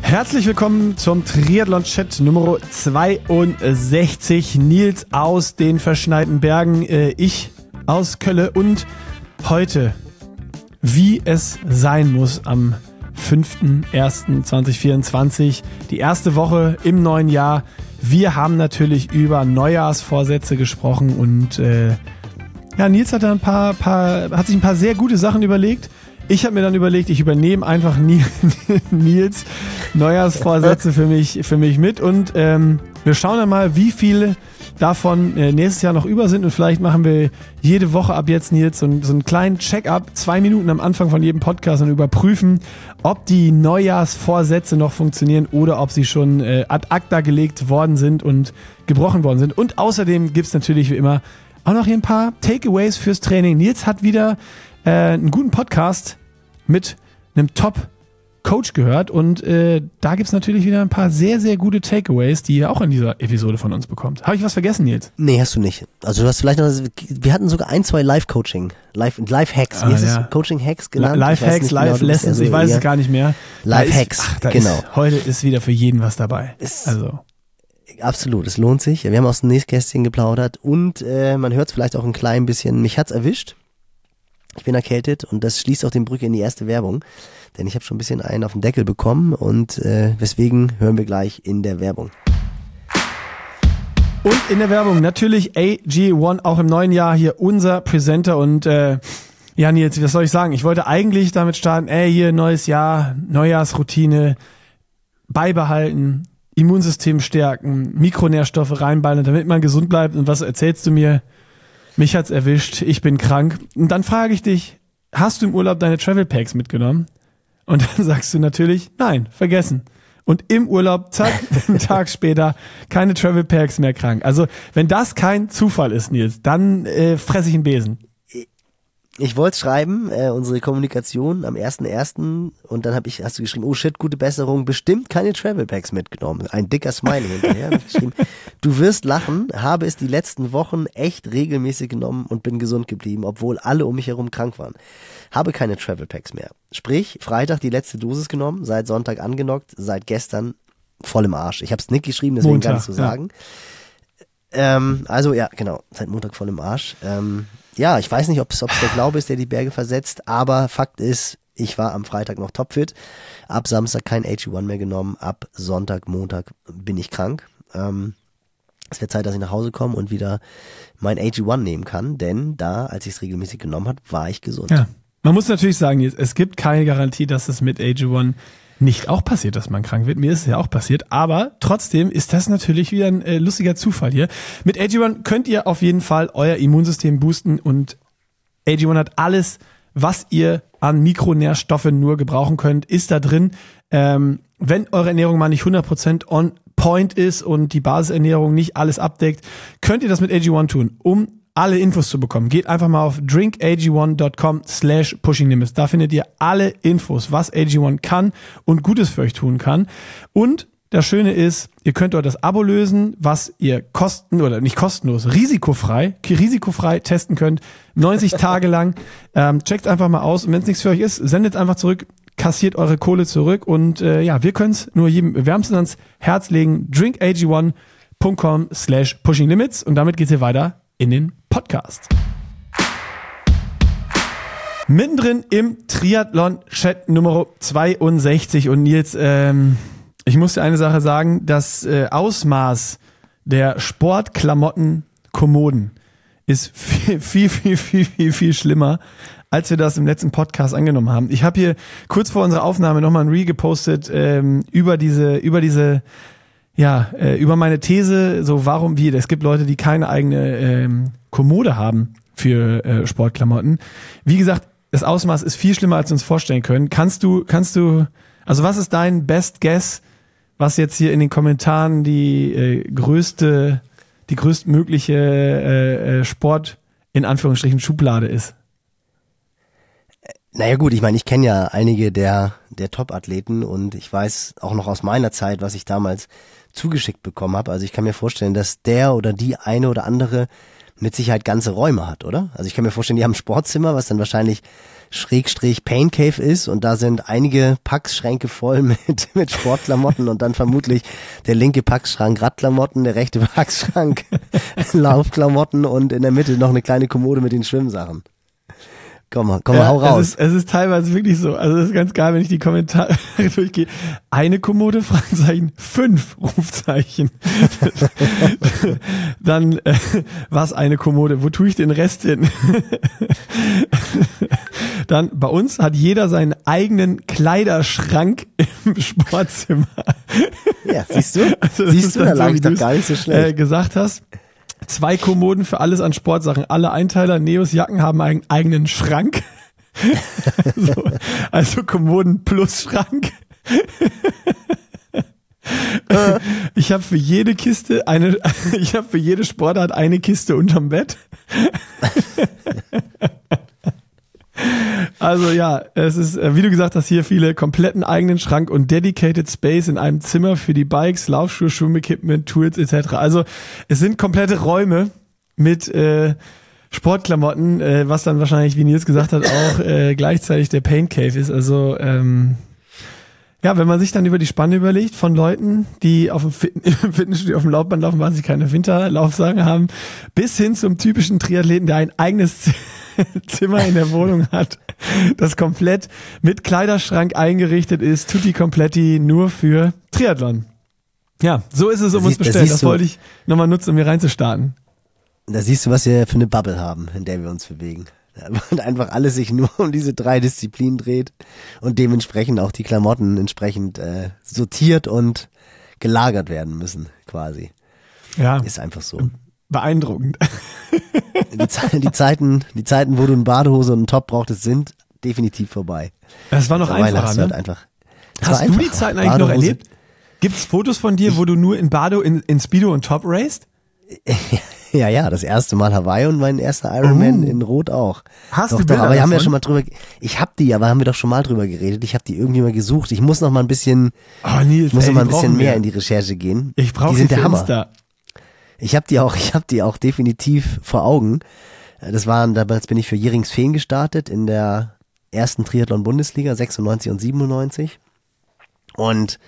Herzlich willkommen zum Triathlon-Chat Nummer 62. Nils aus den verschneiten Bergen, äh, ich aus Kölle und heute, wie es sein muss am 5.1.2024, die erste Woche im neuen Jahr. Wir haben natürlich über Neujahrsvorsätze gesprochen und äh, ja, Nils hat da ein paar, paar, hat sich ein paar sehr gute Sachen überlegt. Ich habe mir dann überlegt, ich übernehme einfach Nils Neujahrsvorsätze für mich, für mich mit und ähm, wir schauen dann mal, wie viele davon äh, nächstes Jahr noch über sind und vielleicht machen wir jede Woche ab jetzt, Nils, so, so einen kleinen Check-up, zwei Minuten am Anfang von jedem Podcast und überprüfen, ob die Neujahrsvorsätze noch funktionieren oder ob sie schon äh, ad acta gelegt worden sind und gebrochen worden sind. Und außerdem gibt's natürlich wie immer auch noch hier ein paar Takeaways fürs Training. Nils hat wieder äh, einen guten Podcast mit einem Top Coach gehört und äh, da gibt's natürlich wieder ein paar sehr, sehr gute Takeaways, die ihr auch in dieser Episode von uns bekommt. Habe ich was vergessen, Nils? Nee, hast du nicht. Also du hast vielleicht noch, wir hatten sogar ein, zwei Live-Coaching, Live-Hacks, Live wie ah, heißt ja. es? Coaching-Hacks genannt? Live-Hacks, Live-Lessons, ich weiß es gar nicht mehr. Live-Hacks, genau. Ist, heute ist wieder für jeden was dabei. Ist, also. Absolut, es lohnt sich. Wir haben aus dem Nächstkästchen geplaudert und äh, man hört es vielleicht auch ein klein bisschen. Mich hat's erwischt. Ich bin erkältet und das schließt auch den Brücke in die erste Werbung, denn ich habe schon ein bisschen einen auf den Deckel bekommen und äh, weswegen hören wir gleich in der Werbung. Und in der Werbung natürlich AG1 auch im neuen Jahr hier unser Presenter und äh, ja Nils, was soll ich sagen? Ich wollte eigentlich damit starten, ey hier neues Jahr, Neujahrsroutine beibehalten, Immunsystem stärken, Mikronährstoffe reinballen, damit man gesund bleibt und was erzählst du mir? Mich hat's erwischt, ich bin krank. Und dann frage ich dich, hast du im Urlaub deine Travel Packs mitgenommen? Und dann sagst du natürlich, nein, vergessen. Und im Urlaub, zack, einen Tag später, keine Travel Packs mehr krank. Also, wenn das kein Zufall ist, Nils, dann äh, fresse ich einen Besen ich wollte schreiben, äh, unsere Kommunikation am 1.1. und dann hab ich, hast du geschrieben, oh shit, gute Besserung, bestimmt keine Travel Packs mitgenommen. Ein dicker Smiley hinterher. Hab ich geschrieben, du wirst lachen, habe es die letzten Wochen echt regelmäßig genommen und bin gesund geblieben, obwohl alle um mich herum krank waren. Habe keine Travel Packs mehr. Sprich, Freitag die letzte Dosis genommen, seit Sonntag angenockt, seit gestern voll im Arsch. Ich habe es nicht geschrieben, deswegen Montag, gar nicht zu so sagen. Ja. Ähm, also ja, genau, seit Montag voll im Arsch. Ähm, ja, ich weiß nicht, ob es der Glaube ist, der die Berge versetzt, aber Fakt ist, ich war am Freitag noch topfit, ab Samstag kein AG1 mehr genommen, ab Sonntag, Montag bin ich krank. Ähm, es wird Zeit, dass ich nach Hause komme und wieder mein AG1 nehmen kann, denn da, als ich es regelmäßig genommen habe, war ich gesund. Ja. Man muss natürlich sagen, es gibt keine Garantie, dass es mit AG1 nicht auch passiert, dass man krank wird. Mir ist es ja auch passiert. Aber trotzdem ist das natürlich wieder ein äh, lustiger Zufall hier. Mit AG1 könnt ihr auf jeden Fall euer Immunsystem boosten und AG1 hat alles, was ihr an Mikronährstoffen nur gebrauchen könnt, ist da drin. Ähm, wenn eure Ernährung mal nicht 100% on point ist und die Basisernährung nicht alles abdeckt, könnt ihr das mit AG1 tun, um alle Infos zu bekommen, geht einfach mal auf drinkag1.com slash pushinglimits. Da findet ihr alle Infos, was AG1 kann und Gutes für euch tun kann. Und das Schöne ist, ihr könnt dort das Abo lösen, was ihr kosten oder nicht kostenlos, risikofrei, risikofrei testen könnt, 90 Tage lang. Ähm, checkt einfach mal aus und wenn es nichts für euch ist, sendet einfach zurück, kassiert eure Kohle zurück und äh, ja, wir können es nur jedem wärmstens ans Herz legen. drinkag1.com slash pushinglimits und damit geht's hier weiter in den Podcast. Mittendrin im Triathlon-Chat Nummer 62 und Nils, ähm, ich muss dir eine Sache sagen, das äh, Ausmaß der Sportklamotten-Kommoden ist viel, viel, viel, viel, viel, viel schlimmer, als wir das im letzten Podcast angenommen haben. Ich habe hier kurz vor unserer Aufnahme nochmal ein Re gepostet ähm, über diese, über diese ja, äh, über meine These, so warum wie, es gibt Leute, die keine eigene ähm, Kommode haben für äh, Sportklamotten. Wie gesagt, das Ausmaß ist viel schlimmer, als wir uns vorstellen können. Kannst du, kannst du, also was ist dein Best Guess, was jetzt hier in den Kommentaren die äh, größte, die größtmögliche äh, äh, Sport in Anführungsstrichen Schublade ist? Naja gut, ich meine, ich kenne ja einige der, der Top-Athleten und ich weiß auch noch aus meiner Zeit, was ich damals zugeschickt bekommen habe. Also ich kann mir vorstellen, dass der oder die eine oder andere mit Sicherheit ganze Räume hat, oder? Also ich kann mir vorstellen, die haben ein Sportzimmer, was dann wahrscheinlich Schrägstrich Pain Cave ist und da sind einige Packschränke voll mit, mit Sportklamotten und dann vermutlich der linke Packschrank Radklamotten, der rechte Packschrank Laufklamotten und in der Mitte noch eine kleine Kommode mit den Schwimmsachen. Komm mal, komm mal, Ja, hau raus. Es ist, es ist teilweise wirklich so. Also es ist ganz geil, wenn ich die Kommentare durchgehe. Eine Kommode, Fragezeichen, fünf Rufzeichen. Dann äh, was eine Kommode? Wo tue ich den Rest hin? Dann bei uns hat jeder seinen eigenen Kleiderschrank im Sportzimmer. ja, siehst du? Also siehst du, da so, lag wie ich doch gar nicht so Äh, schlecht. gesagt hast. Zwei Kommoden für alles an Sportsachen. Alle Einteiler, Neos Jacken haben einen eigenen Schrank. also, also Kommoden plus Schrank. Ich habe für jede Kiste eine, ich habe für jede Sportart eine Kiste unterm Bett. Also ja, es ist, äh, wie du gesagt hast, hier viele kompletten eigenen Schrank und dedicated Space in einem Zimmer für die Bikes, Laufschuhe, Schwimmequipment, Tools etc. Also es sind komplette Räume mit äh, Sportklamotten, äh, was dann wahrscheinlich, wie Nils gesagt hat, auch äh, gleichzeitig der Pain Cave ist. Also ähm, ja, wenn man sich dann über die Spanne überlegt von Leuten, die auf dem Fitnessstudio auf dem Laufband laufen, weil sie keine Winterlaufsachen haben, bis hin zum typischen Triathleten, der ein eigenes Zimmer in der Wohnung hat, das komplett mit Kleiderschrank eingerichtet ist, tutti kompletti nur für Triathlon. Ja, so ist es um Da uns da bestellt. siehst Das wollte ich nochmal nutzen, um hier reinzustarten. Da siehst du, was wir für eine Bubble haben, in der wir uns bewegen. Und einfach alles sich nur um diese drei Disziplinen dreht und dementsprechend auch die Klamotten entsprechend äh, sortiert und gelagert werden müssen, quasi. Ja, Ist einfach so. Beeindruckend. Die, Ze die Zeiten, die Zeiten, wo du eine Badehose und einen Top brauchtest, sind definitiv vorbei. Das war noch einfacher, hast du ne? halt einfach. Hast du die. Zeiten eigentlich noch Badehose- erlebt? Gibt's Fotos von dir, wo du nur in Bado, in, in Speedo und Top raced? Ja, ja, das erste Mal Hawaii und mein erster Ironman Oh. in Rot auch. Hast doch, du doch, aber wir haben ja schon mal drüber, ich hab die, aber haben wir doch schon mal drüber geredet. Ich habe die irgendwie mal gesucht. Ich muss noch mal ein bisschen, Oh, Nils, ich muss ey, noch mal ein bisschen mehr wir. in die Recherche gehen. Ich brauche Die sind der Hammer. Insta. Ich habe die auch, ich habe die auch definitiv vor Augen. Äh, Das waren, damals bin ich für Jeringsfehn gestartet in der ersten Triathlon-Bundesliga, 96 und 97. Und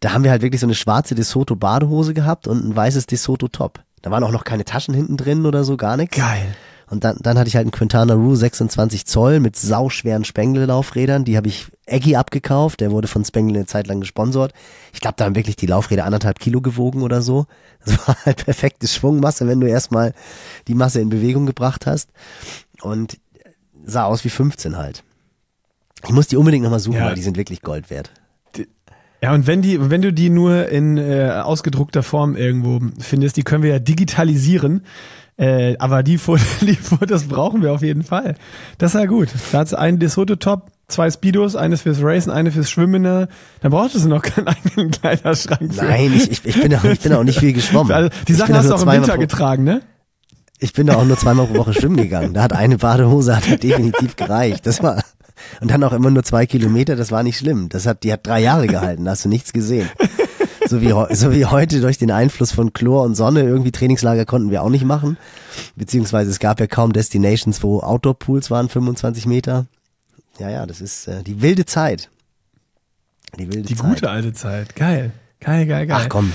da haben wir halt wirklich so eine schwarze DeSoto Badehose gehabt und ein weißes DeSoto Top. Da waren auch noch keine Taschen hinten drin oder so, gar nichts. Geil. Und dann, dann hatte ich halt einen Quintana Roo 26 Zoll mit sauschweren Spengler-Laufrädern. Die habe ich Eggy abgekauft. Der wurde von Spengler eine Zeit lang gesponsert. Ich glaube, da haben wirklich die Laufräder anderthalb Kilo gewogen oder so. Das war halt perfekte Schwungmasse, wenn du erstmal die Masse in Bewegung gebracht hast. Und sah aus wie 15 halt. Ich muss die unbedingt nochmal suchen, Ja. weil die sind wirklich Gold wert. Ja, und wenn die, wenn du die nur in äh, ausgedruckter Form irgendwo findest, die können wir ja digitalisieren. Äh, aber die, Fotos, die Fotos brauchen wir auf jeden Fall. Das ist ja gut. Da hat's einen DeSoto Top, zwei Speedos, eines fürs Racen, eine fürs Schwimmen. Dann brauchst du noch keinen eigenen Kleiderschrank. Für. Nein, ich, ich, ich, bin, auch, ich bin auch nicht viel geschwommen. Also, die Sachen da hast du auch im Winter getragen, ne? Ich bin da auch nur zweimal pro Woche schwimmen gegangen. Da hat eine Badehose hat definitiv gereicht. Das war und dann auch immer nur zwei Kilometer. Das war nicht schlimm. Das hat die hat drei Jahre gehalten. Da hast du nichts gesehen. So wie, so wie heute durch den Einfluss von Chlor und Sonne irgendwie Trainingslager konnten wir auch nicht machen. Beziehungsweise es gab ja kaum Destinations, wo Outdoor-Pools waren, 25 Meter. Ja, ja, das ist äh, die wilde Zeit. Die wilde Die Zeit. gute alte Zeit. Geil. Geil, geil, geil. Ach komm.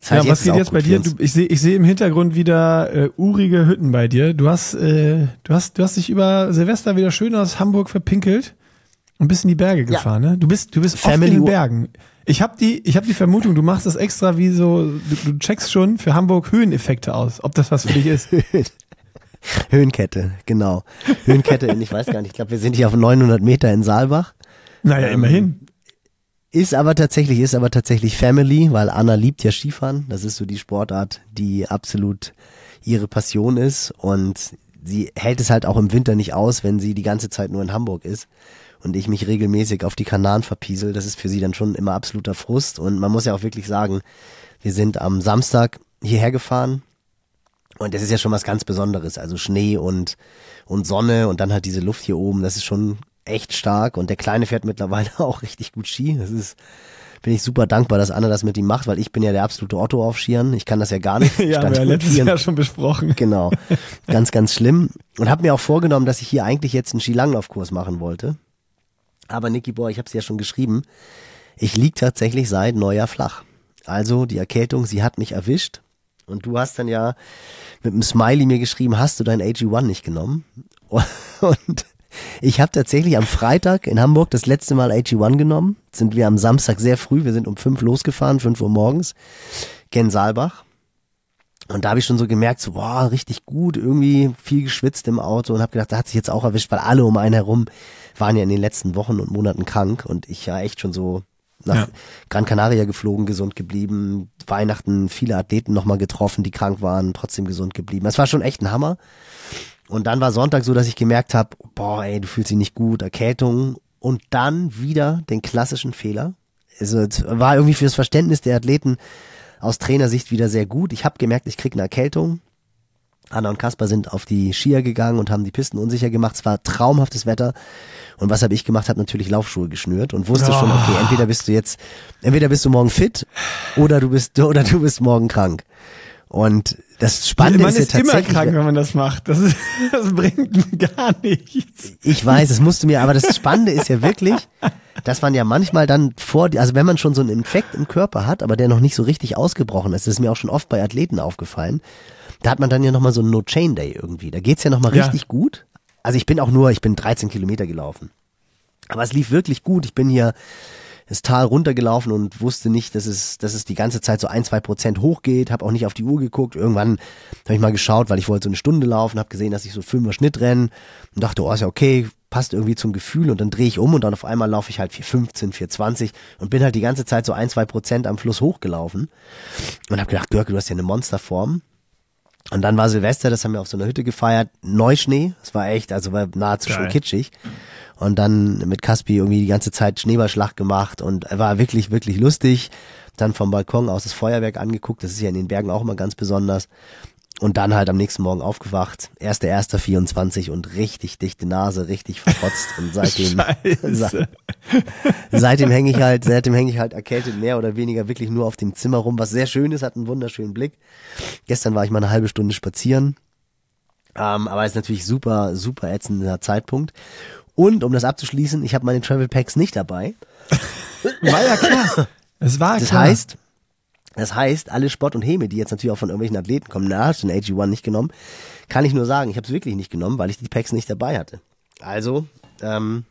Zeit Ja, was geht jetzt bei dir? Du, ich sehe ich seh im Hintergrund wieder äh, urige Hütten bei dir. Du hast, äh, du hast, du hast dich über Silvester wieder schön aus Hamburg verpinkelt und bist in die Berge gefahren, ne? Du bist, du bist oft Family in den Bergen. Ich habe die, ich habe die Vermutung, du machst das extra wie so, du, du checkst schon für Hamburg Höheneffekte aus, ob das was für dich ist. Höhenkette, genau. Höhenkette, in, ich weiß gar nicht, ich glaube, wir sind hier auf 900 Meter in Saalbach. Naja, Ähm, immerhin. Ist aber tatsächlich, ist aber tatsächlich Family, weil Anna liebt ja Skifahren. Das ist so die Sportart, die absolut ihre Passion ist und sie hält es halt auch im Winter nicht aus, wenn sie die ganze Zeit nur in Hamburg ist und ich mich regelmäßig auf die Kanaren verpiesel. Das ist für sie dann schon immer absoluter Frust und man muss ja auch wirklich sagen, wir sind am Samstag hierher gefahren und das ist ja schon was ganz Besonderes. Also Schnee und, und Sonne und dann halt diese Luft hier oben. Das ist schon echt stark und der Kleine fährt mittlerweile auch richtig gut Ski. Das ist, bin ich super dankbar, dass Anna das mit ihm macht, weil ich bin ja der absolute Otto auf Skiern. Ich kann das ja gar nicht. ja, haben wir ja letztes Jahr schon besprochen. Genau. Ganz, ganz schlimm. Und habe mir auch vorgenommen, dass ich hier eigentlich jetzt einen Skilanglaufkurs machen wollte. Aber Niki Boy, ich habe es ja schon geschrieben, ich lieg tatsächlich seit Neujahr flach. Also die Erkältung, sie hat mich erwischt. Und du hast dann ja mit einem Smiley mir geschrieben, hast du dein AG1 nicht genommen? Und ich habe tatsächlich am Freitag in Hamburg das letzte Mal AG1 genommen. Sind wir am Samstag sehr früh, wir sind um fünf losgefahren, fünf Uhr morgens, gen Saalbach. Und da habe ich schon so gemerkt, so, boah, richtig gut, irgendwie viel geschwitzt im Auto und habe gedacht, da hat sich jetzt auch erwischt, weil alle um einen herum waren ja in den letzten Wochen und Monaten krank und ich ja echt schon so nach ja. Gran Canaria geflogen, gesund geblieben, Weihnachten viele Athleten nochmal getroffen, die krank waren, trotzdem gesund geblieben. Das war schon echt ein Hammer. Und dann war Sonntag so, dass ich gemerkt habe, boah, ey, du fühlst dich nicht gut, Erkältung und dann wieder den klassischen Fehler. Also es war irgendwie für das Verständnis der Athleten aus Trainersicht wieder sehr gut. Ich habe gemerkt, ich krieg eine Erkältung. Anna und Kasper sind auf die Skier gegangen und haben die Pisten unsicher gemacht. Es war traumhaftes Wetter. Und was habe ich gemacht? Habe natürlich Laufschuhe geschnürt und wusste oh. schon, okay, entweder bist du jetzt, entweder bist du morgen fit oder du bist oder du bist morgen krank. Und das Spannende man ist, ist ja tatsächlich, immer krank, wenn man das macht. Das, ist, das bringt gar nichts. Ich weiß, es musste mir, aber das Spannende ist ja wirklich, dass man ja manchmal dann vor, also wenn man schon so einen Infekt im Körper hat, aber der noch nicht so richtig ausgebrochen ist, das ist mir auch schon oft bei Athleten aufgefallen, da hat man dann ja nochmal so einen No-Chain-Day irgendwie. Da geht's ja nochmal ja. richtig gut. Also ich bin auch nur, ich bin 13 Kilometer gelaufen. Aber es lief wirklich gut. Ich bin hier das Tal runtergelaufen und wusste nicht, dass es, dass es die ganze Zeit so ein, zwei Prozent hochgeht, habe auch nicht auf die Uhr geguckt. Irgendwann habe ich mal geschaut, weil ich wollte so eine Stunde laufen, habe gesehen, dass ich so fünfer Schnitt renne und dachte, oh, ist ja okay, passt irgendwie zum Gefühl und dann drehe ich um und dann auf einmal laufe ich halt 4,15, 4,20 und bin halt die ganze Zeit so ein, zwei Prozent am Fluss hochgelaufen und habe gedacht, Görke, du hast ja eine Monsterform. Und dann war Silvester, das haben wir auf so einer Hütte gefeiert, Neuschnee, das war echt, also war nahezu Geil. schon kitschig und dann mit Caspi irgendwie die ganze Zeit Schneeballschlacht gemacht und war wirklich, wirklich lustig. Dann vom Balkon aus das Feuerwerk angeguckt, das ist ja in den Bergen auch immer ganz besonders. Und dann halt am nächsten Morgen aufgewacht, erster, erster 24 und richtig dichte Nase, richtig verrotzt und seitdem, se seitdem hänge ich halt, seitdem hänge ich halt erkältet mehr oder weniger wirklich nur auf dem Zimmer rum, was sehr schön ist, hat einen wunderschönen Blick. Gestern war ich mal eine halbe Stunde spazieren, ähm, aber ist natürlich super, super ätzender Zeitpunkt. Und um das abzuschließen, ich habe meine Travel Packs nicht dabei. War ja klar. Es war das klar. heißt, das heißt, alle Sport und Häme, die jetzt natürlich auch von irgendwelchen Athleten kommen, na, hast du den AG1 nicht genommen, kann ich nur sagen, ich habe es wirklich nicht genommen, weil ich die Packs nicht dabei hatte. Also ähm,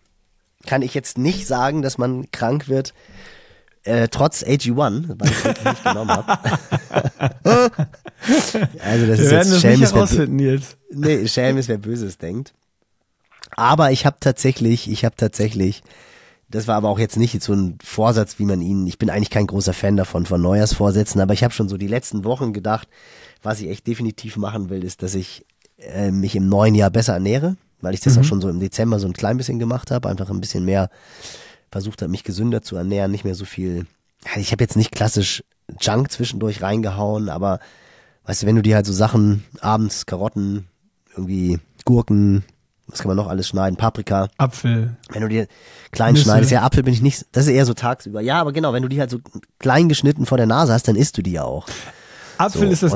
kann ich jetzt nicht sagen, dass man krank wird, äh, trotz AG1, weil ich es wirklich nicht genommen habe. also das Wir ist jetzt Schelm ist, wer, jetzt. Nee, Schelm ist, wer Böses denkt. Aber ich habe tatsächlich, ich habe tatsächlich, das war aber auch jetzt nicht so ein Vorsatz, wie man ihn, ich bin eigentlich kein großer Fan davon, von Neujahrsvorsätzen, aber ich habe schon so die letzten Wochen gedacht, was ich echt definitiv machen will, ist, dass ich äh, mich im neuen Jahr besser ernähre, weil ich das mhm. auch schon so im Dezember so ein klein bisschen gemacht habe, einfach ein bisschen mehr versucht habe, mich gesünder zu ernähren, nicht mehr so viel. Ich habe jetzt nicht klassisch Junk zwischendurch reingehauen, aber weißt du, wenn du dir halt so Sachen abends Karotten, irgendwie Gurken, was kann man noch alles schneiden? Paprika. Apfel. Wenn du dir klein Nüsse. schneidest, ja, Apfel bin ich nicht, das ist eher so tagsüber. Ja, aber genau, wenn du die halt so klein geschnitten vor der Nase hast, dann isst du die ja auch. Apfel so, ist das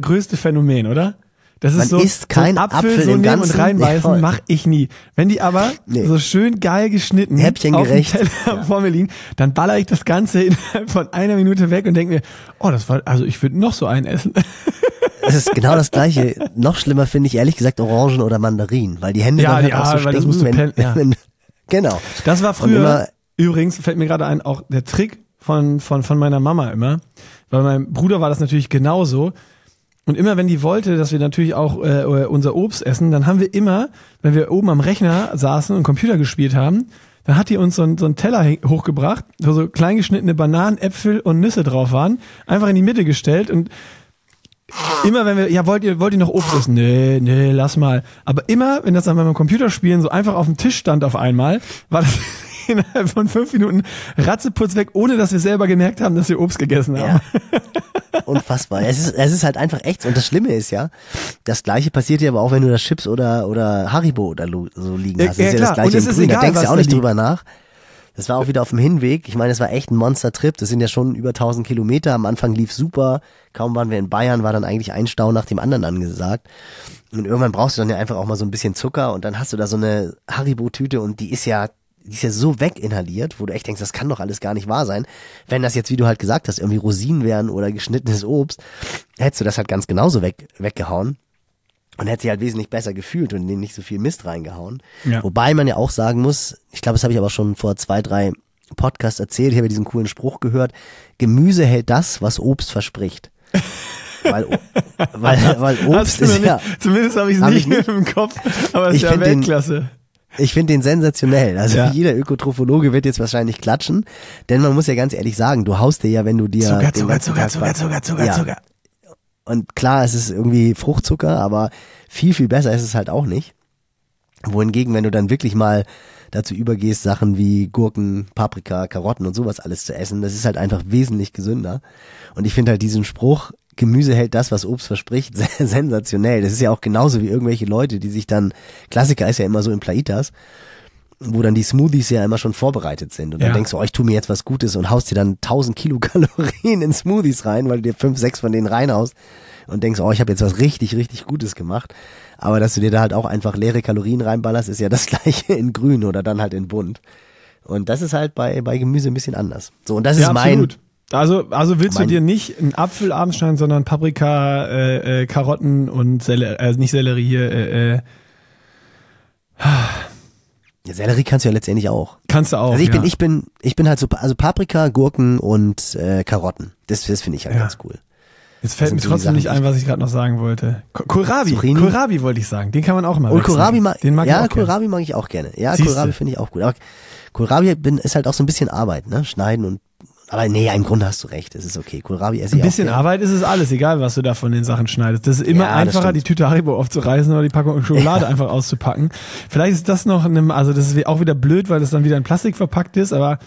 größte Phänomen, oder? Das ist man so, isst kein so Apfel, Apfel so nehmen ganzen, und reinbeißen, nee, mach ich nie. Wenn die aber nee. so schön geil geschnitten Häppchengerecht. auf dem Teller ja. vor mir liegen, dann baller ich das Ganze innerhalb von einer Minute weg und denke mir, oh, das war, also ich würde noch so einen essen. Es ist genau das gleiche. Noch schlimmer finde ich ehrlich gesagt Orangen oder Mandarinen, weil die Hände ja, dann halt ja, auch so stinken, das wenn, ja. wenn, genau. Das war früher, übrigens, fällt mir gerade ein, auch der Trick von, von, von meiner Mama immer. Bei meinem Bruder war das natürlich genauso. Und immer wenn die wollte, dass wir natürlich auch äh, unser Obst essen, dann haben wir immer, wenn wir oben am Rechner saßen und Computer gespielt haben, dann hat die uns so, ein, so einen Teller hochgebracht, wo so kleingeschnittene Bananen, Äpfel und Nüsse drauf waren, einfach in die Mitte gestellt und Immer wenn wir, ja, wollt ihr, wollt ihr noch Obst essen? Nee, nee, lass mal. Aber immer, wenn das dann beim Computerspielen so einfach auf dem Tisch stand auf einmal, war das innerhalb von fünf Minuten ratzeputz weg, ohne dass wir selber gemerkt haben, dass wir Obst gegessen haben. Ja. unfassbar. Es ist, es ist halt einfach echt. Und das Schlimme ist ja, das Gleiche passiert ja aber auch, wenn du das Chips oder, oder Haribo oder so liegen hast. Das Ja, ist ja klar. das Gleiche Und es im ist Grün. Da egal, denkst du ja auch da nicht liegt. drüber nach. Das war auch wieder auf dem Hinweg. Ich meine, es war echt ein Monster-Trip. Das sind ja schon über 1000 Kilometer. Am Anfang lief super. Kaum waren wir in Bayern, war dann eigentlich ein Stau nach dem anderen angesagt. Und irgendwann brauchst du dann ja einfach auch mal so ein bisschen Zucker und dann hast du da so eine Haribo-Tüte und die ist ja, die ist ja so weginhaliert, wo du echt denkst, das kann doch alles gar nicht wahr sein. Wenn das jetzt, wie du halt gesagt hast, irgendwie Rosinen wären oder geschnittenes Obst, hättest du das halt ganz genauso weg, weggehauen. Und hätte sich halt wesentlich besser gefühlt und denen nicht so viel Mist reingehauen. Ja. Wobei man ja auch sagen muss, ich glaube, das habe ich aber schon vor zwei, drei Podcasts erzählt, ich habe ja diesen coolen Spruch gehört, Gemüse hält das, was Obst verspricht. weil, weil, weil Obst ist nicht, ja, Zumindest habe ich es nicht, ich nicht. im Kopf, aber es ist ja find den- Weltklasse. ich finde den sensationell. Also Ja. jeder Ökotrophologe wird jetzt wahrscheinlich klatschen, denn man muss ja ganz ehrlich sagen, du haust dir ja, wenn du dir Zucker, Zucker, Zucker, Zucker, Zucker, Zucker, Ja. Zucker. Und klar, es ist irgendwie Fruchtzucker, aber viel, viel besser ist es halt auch nicht. Wohingegen, wenn du dann wirklich mal dazu übergehst, Sachen wie Gurken, Paprika, Karotten und sowas alles zu essen, das ist halt einfach wesentlich gesünder. Und ich finde halt diesen Spruch, Gemüse hält das, was Obst verspricht, sensationell. Das ist ja auch genauso wie irgendwelche Leute, die sich dann, Klassiker ist ja immer so in Plaitas, wo dann die Smoothies ja immer schon vorbereitet sind. Und dann Ja. denkst du, oh, ich tu mir jetzt was Gutes und haust dir dann 1000 Kilokalorien in Smoothies rein, weil du dir fünf, sechs von denen reinhaust und denkst, oh, ich habe jetzt was richtig, richtig Gutes gemacht. Aber dass du dir da halt auch einfach leere Kalorien reinballerst, ist ja das gleiche in grün oder dann halt in bunt. Und das ist halt bei, bei Gemüse ein bisschen anders. So, und das ist Ja, mein, absolut. Also, also willst mein- du dir nicht einen Apfel abends schneiden, sondern Paprika, äh, äh, Karotten und Sellerie, äh, nicht Sellerie hier, äh, äh, ja, Sellerie kannst du ja letztendlich auch. kannst du auch. Also ich ja. bin, ich bin, ich bin halt so, also Paprika, Gurken und äh, Karotten. Das, das finde ich halt Ja. ganz cool. Jetzt fällt mir so trotzdem nicht ein, was ich gerade noch sagen wollte. Ko- Kohlrabi, Zucchini? Kohlrabi wollte ich sagen. Den kann man auch mal Und. Kohlrabi mag, Den mag ja, ich auch gerne. Kohlrabi mag ich auch gerne. Ja, Siehste. Kohlrabi finde ich auch gut. Aber Kohlrabi bin, ist halt auch so ein bisschen Arbeit, ne? Schneiden und, aber nee, im Grunde hast du recht. Es ist okay. Kohlrabi esse Ein ich bisschen auch. Arbeit ist es alles, egal was du da von den Sachen schneidest. Das ist immer Ja, einfacher, die Tüte Haribo aufzureißen oder die Packung Schokolade einfach auszupacken. Vielleicht ist das noch einem, also das ist auch wieder blöd, weil das dann wieder in Plastik verpackt ist, aber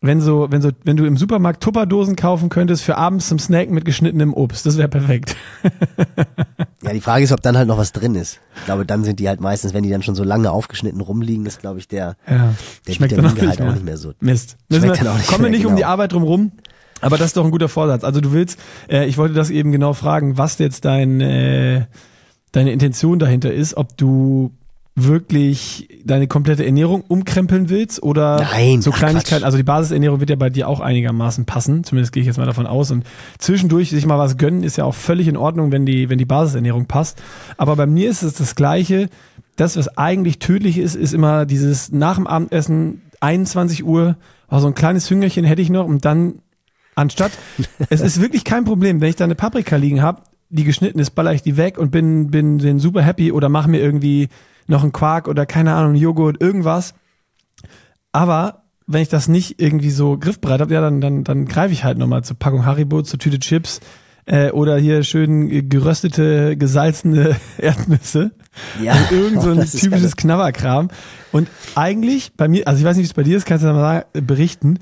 wenn so, wenn so, wenn du im Supermarkt Tupperdosen kaufen könntest für abends zum Snacken mit geschnittenem Obst, das wäre perfekt. Ja, die Frage ist, ob dann halt noch was drin ist. Ich glaube, dann sind die halt meistens, wenn die dann schon so lange aufgeschnitten rumliegen, ist, glaube ich, der, Ja, der schmeckt dann auch nicht, mehr. auch nicht mehr so. Mist. Schmeckt wir, nicht kommen wir nicht um die genau. Arbeit drum rum. Aber das ist doch ein guter Vorsatz. Also du willst, äh, ich wollte das eben genau fragen, was jetzt dein, äh, deine Intention dahinter ist, ob du wirklich deine komplette Ernährung umkrempeln willst oder Nein, so Kleinigkeiten. Also die Basisernährung wird ja bei dir auch einigermaßen passen. Zumindest gehe ich jetzt mal davon aus. Und zwischendurch sich mal was gönnen ist ja auch völlig in Ordnung, wenn die, wenn die Basisernährung passt. Aber bei mir ist es das Gleiche. Das, was eigentlich tödlich ist, ist immer dieses nach dem Abendessen 21 Uhr, auch so ein kleines Hüngerchen hätte ich noch und dann anstatt, es ist wirklich kein Problem, wenn ich da eine Paprika liegen habe, die geschnitten ist, baller ich die weg und bin, bin, bin super happy oder mache mir irgendwie noch einen Quark oder keine Ahnung, Joghurt, irgendwas. Aber wenn ich das nicht irgendwie so griffbereit habe, ja, dann, dann, dann greife ich halt nochmal zur Packung Haribo, zur Tüte Chips äh, oder hier schön geröstete, gesalzene Erdnüsse. Ja, Also irgend so ein typisches Knabberkram. Und eigentlich, bei mir, also ich weiß nicht, wie es bei dir ist, kannst du da mal sagen, berichten.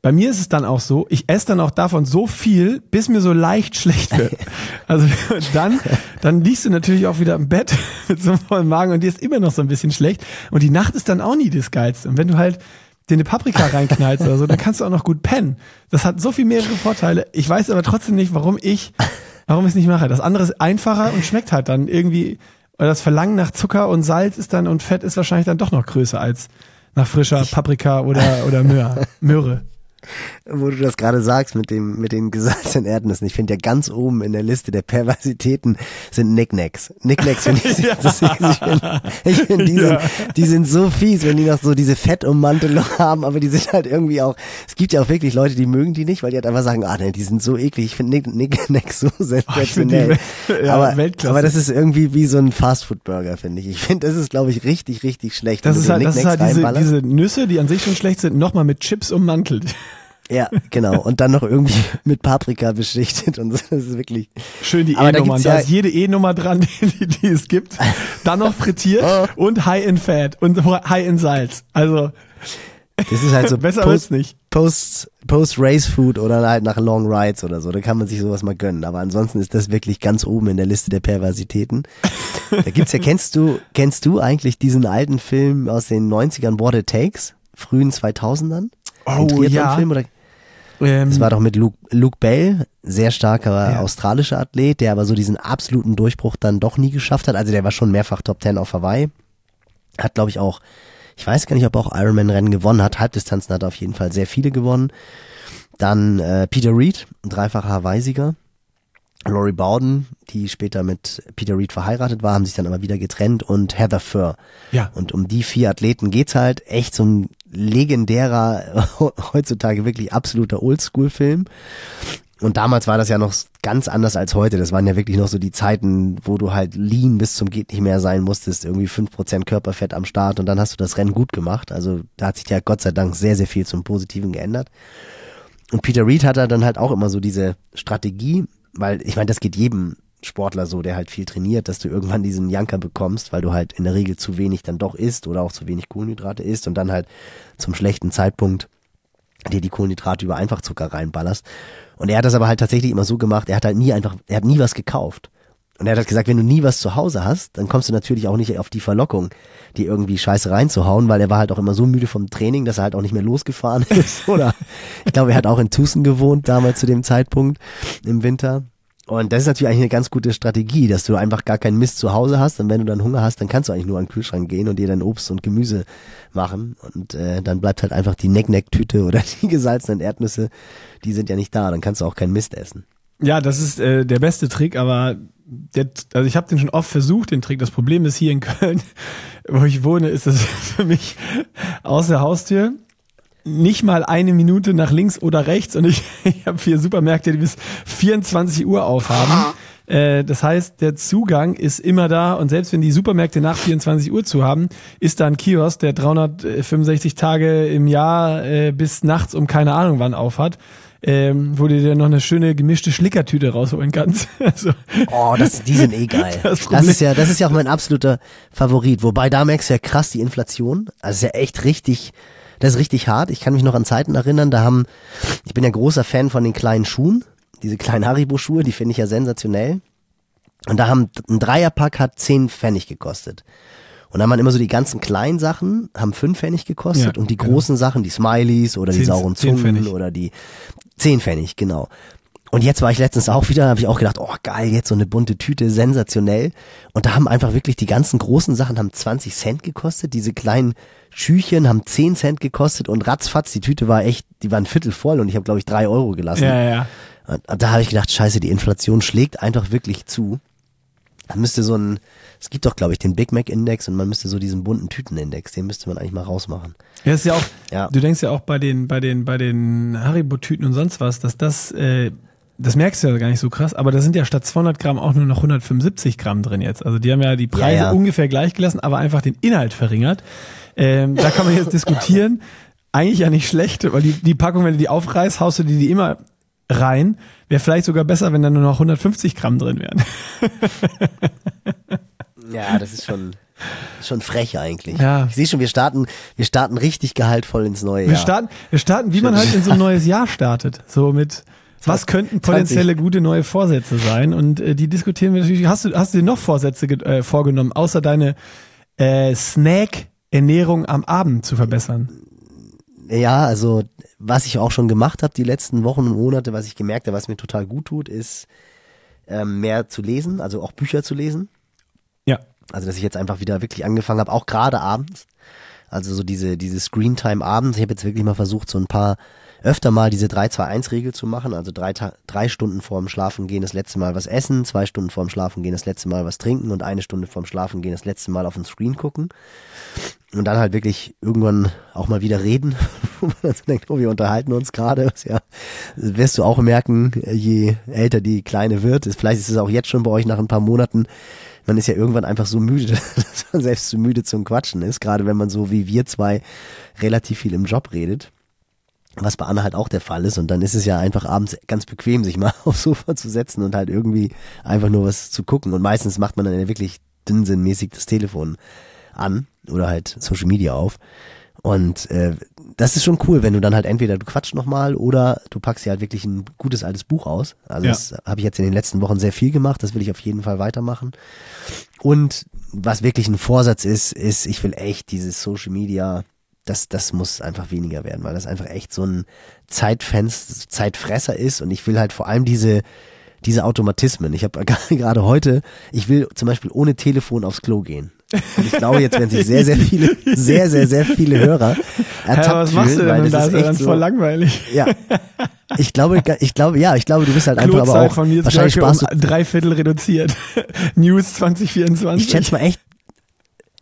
Bei mir ist es dann auch so, ich esse dann auch davon so viel, bis mir so leicht schlecht wird. Also dann, dann liegst du natürlich auch wieder im Bett mit so einem vollen Magen und dir ist immer noch so ein bisschen schlecht. Und die Nacht ist dann auch nie das Geilste. Und wenn du halt dir eine Paprika reinknallst oder so, dann kannst du auch noch gut pennen. Das hat so viel mehrere Vorteile. Ich weiß aber trotzdem nicht, warum ich, warum ich es nicht mache. Das andere ist einfacher und schmeckt halt dann irgendwie, oder das Verlangen nach Zucker und Salz ist dann und Fett ist wahrscheinlich dann doch noch größer als nach frischer Paprika oder, oder Möhre. Möhre. Wo du das gerade sagst mit dem mit den gesalzenen Erdnüssen. Ich finde ja ganz oben in der Liste der Perversitäten sind Knickknacks. Knickknacks finde ich, das, ich finde, ich find, die, Ja. sind, die sind so fies, wenn die noch so diese Fettummantelung haben, aber die sind halt irgendwie auch, es gibt ja auch wirklich Leute, die mögen die nicht, weil die halt einfach sagen, ah ne, die sind so eklig. Ich finde Knickknacks so sensationell. die- ja, aber, Weltklasse. aber das ist irgendwie wie so ein Fastfood-Burger, finde ich. Ich finde, das ist, glaube ich, richtig, richtig schlecht. Das ist halt, das ist halt diese, diese Nüsse, die an sich schon schlecht sind, nochmal mit Chips ummantelt. Ja, genau. Und dann noch irgendwie mit Paprika beschichtet und. Das ist wirklich. Schön die da E-Nummern. Da ja- ist jede E-Nummer dran, die, die es gibt. Dann noch frittiert und high in Fat und high in Salz. Also Das ist halt so besser Post, nicht. Post, Post-Race-Food oder halt nach Long Rides oder so. Da kann man sich sowas mal gönnen. Aber ansonsten ist das wirklich ganz oben in der Liste der Perversitäten. Da gibt's ja, kennst du, kennst du eigentlich diesen alten Film aus den 90ern, What It Takes? Frühen 2000ern? Oh, ja. Film oder? Ähm, Das war doch mit Luke, Luke Bell, sehr starker Ja. australischer Athlet, der aber so diesen absoluten Durchbruch dann doch nie geschafft hat. Also der war schon mehrfach Top Ten auf Hawaii. Hat, glaube ich, auch, ich weiß gar nicht, ob er auch Ironman-Rennen gewonnen hat. Halbdistanzen hat er auf jeden Fall sehr viele gewonnen. Dann äh, Peter Reed, dreifacher Hawaii-Sieger. Laurie Bowden, die später mit Peter Reed verheiratet war, haben sich dann aber wieder getrennt und Heather Furr. ja. Und um die vier Athleten geht's halt. Echt so ein legendärer, heutzutage wirklich absoluter Oldschool-Film. Und damals war das ja noch ganz anders als heute. Das waren ja wirklich noch so die Zeiten, wo du halt lean bis zum geht nicht mehr sein musstest, irgendwie fünf Prozent Körperfett am Start und dann hast du das Rennen gut gemacht. Also da hat sich ja Gott sei Dank sehr, sehr viel zum Positiven geändert. Und Peter Reed hat da dann halt auch immer so diese Strategie, weil ich meine, das geht jedem Sportler so, der halt viel trainiert, dass du irgendwann diesen Janker bekommst, weil du halt in der Regel zu wenig dann doch isst oder auch zu wenig Kohlenhydrate isst und dann halt zum schlechten Zeitpunkt dir die Kohlenhydrate über Einfachzucker reinballerst. Und er hat das aber halt tatsächlich immer so gemacht, er hat halt nie einfach, er hat nie was gekauft. Und er hat halt gesagt, wenn du nie was zu Hause hast, dann kommst du natürlich auch nicht auf die Verlockung, die irgendwie Scheiße reinzuhauen, weil er war halt auch immer so müde vom Training, dass er halt auch nicht mehr losgefahren ist. Oder ich glaube, er hat auch in Tucson gewohnt damals zu dem Zeitpunkt im Winter. Und das ist natürlich eigentlich eine ganz gute Strategie, dass du einfach gar keinen Mist zu Hause hast und wenn du dann Hunger hast, dann kannst du eigentlich nur an den Kühlschrank gehen und dir dann Obst und Gemüse machen und äh, dann bleibt halt einfach die Neck-Neck-Tüte oder die gesalzenen Erdnüsse, die sind ja nicht da, dann kannst du auch keinen Mist essen. Ja, das ist äh, der beste Trick, aber der, also ich habe den schon oft versucht, den Trick. Das Problem ist hier in Köln, wo ich wohne, ist das für mich aus der Haustür nicht mal eine Minute nach links oder rechts und ich, ich habe vier Supermärkte, die bis 24 Uhr aufhaben. Äh, das heißt, der Zugang ist immer da und selbst wenn die Supermärkte nach 24 Uhr zu haben, ist da ein Kiosk, der 365 Tage im Jahr äh, bis nachts um keine Ahnung wann aufhat, ähm, wo du dir noch eine schöne gemischte Schlickertüte rausholen kannst. also, Oh, das, die sind eh geil. Das Das, ist ja, das ist ja auch mein absoluter Favorit. Wobei da merkst du ja krass die Inflation. Also ist ja echt richtig, das ist richtig hart. Ich kann mich noch an Zeiten erinnern, da haben, ich bin ja großer Fan von den kleinen Schuhen. Diese kleinen Haribo-Schuhe, die finde ich ja sensationell. Und da haben, ein Dreierpack hat 10 Pfennig gekostet. Und dann haben man immer so die ganzen kleinen Sachen, haben 5 Pfennig gekostet Ja, und die genau. großen Sachen, die Smileys oder die Zehn- sauren Zungen oder die 10 Pfennig, genau. Und jetzt war ich letztens auch wieder, habe ich auch gedacht, oh geil, jetzt so eine bunte Tüte, sensationell. Und da haben einfach wirklich die ganzen großen Sachen haben 20 Cent gekostet, diese kleinen Schüchen haben 10 Cent gekostet und ratzfatz, die Tüte war echt, die war ein Viertel voll und ich habe glaube ich drei Euro gelassen. ja, ja. Und, da habe ich gedacht, scheiße, die Inflation schlägt einfach wirklich zu. Da müsste so ein, es gibt doch glaube ich den Big Mac Index und man müsste so diesen bunten Tütenindex, den müsste man eigentlich mal rausmachen. Ja, ist ja auch, Ja. du denkst ja auch bei den, bei den, bei den Haribo-Tüten und sonst was, dass das, äh, das merkst du ja gar nicht so krass, aber da sind ja statt 200 Gramm auch nur noch 175 Gramm drin jetzt. Also die haben ja die Preise Ja, ja. ungefähr gleich gelassen, aber einfach den Inhalt verringert. Ähm, da kann man jetzt diskutieren. Eigentlich ja nicht schlecht, weil die, die Packung, wenn du die aufreißt, haust du die, die immer rein. Wäre vielleicht sogar besser, wenn da nur noch 150 Gramm drin wären. Ja, das ist schon, schon frech eigentlich. Ja. Ich sehe schon, wir starten, wir starten richtig gehaltvoll ins neue Wir Jahr. starten, wir starten, wie man halt in so ein neues Jahr startet. So mit, was könnten potenzielle gute neue Vorsätze sein? Und äh, die diskutieren wir natürlich. Hast du, hast du dir noch Vorsätze äh, vorgenommen, außer deine äh, Snack-Ernährung am Abend zu verbessern? Ja, also was ich auch schon gemacht habe die letzten Wochen und Monate, was ich gemerkt habe, was mir total gut tut, ist ähm, mehr zu lesen, also auch Bücher zu lesen. Ja. Also dass ich jetzt einfach wieder wirklich angefangen habe, auch gerade abends. Also so diese, diese Screentime abends. Ich habe jetzt wirklich mal versucht, so ein paar öfter mal diese 3-2-1-Regel zu machen. Also drei, drei Stunden vorm Schlafengehen das letzte Mal was essen, zwei Stunden vorm Schlafengehen das letzte Mal was trinken und eine Stunde vorm Schlafengehen das letzte Mal auf den Screen gucken. Und dann halt wirklich irgendwann auch mal wieder reden, wo man dann so denkt, oh, wir unterhalten uns gerade. Ja, wirst du auch merken, je älter die Kleine wird. Ist- Vielleicht ist es auch jetzt schon bei euch nach ein paar Monaten. Man ist ja irgendwann einfach so müde, dass man selbst zu müde zum Quatschen ist. Gerade wenn man so wie wir zwei relativ viel im Job redet. Was bei Anna halt auch der Fall ist. Und dann ist es ja einfach abends ganz bequem, sich mal aufs Sofa zu setzen und halt irgendwie einfach nur was zu gucken. Und meistens macht man dann ja wirklich dünnsinnmäßig das Telefon an oder halt Social Media auf. Und äh, das ist schon cool, wenn du dann halt entweder du quatschst nochmal oder du packst dir halt wirklich ein gutes altes Buch aus. Also Ja. das habe ich jetzt in den letzten Wochen sehr viel gemacht, das will ich auf jeden Fall weitermachen. Und was wirklich ein Vorsatz ist, ist, ich will echt dieses Social Media, das, das muss einfach weniger werden, weil das einfach echt so ein Zeitfenster, Zeitfresser ist und ich will halt vor allem diese, diese Automatismen. Ich habe gerade heute, ich will zum Beispiel ohne Telefon aufs Klo gehen. Und ich glaube, jetzt werden sich sehr, sehr viele, sehr, sehr, sehr viele Hörer ertappt Ja, was machst du denn? weil das da ist ist dann so, voll langweilig. ja. Ich glaube, ich glaube, ja, ich glaube, du bist halt einfach aber Klotzeit auch, von mir wahrscheinlich sparst um drei Viertel reduziert. News 2024. ich schätze mal echt,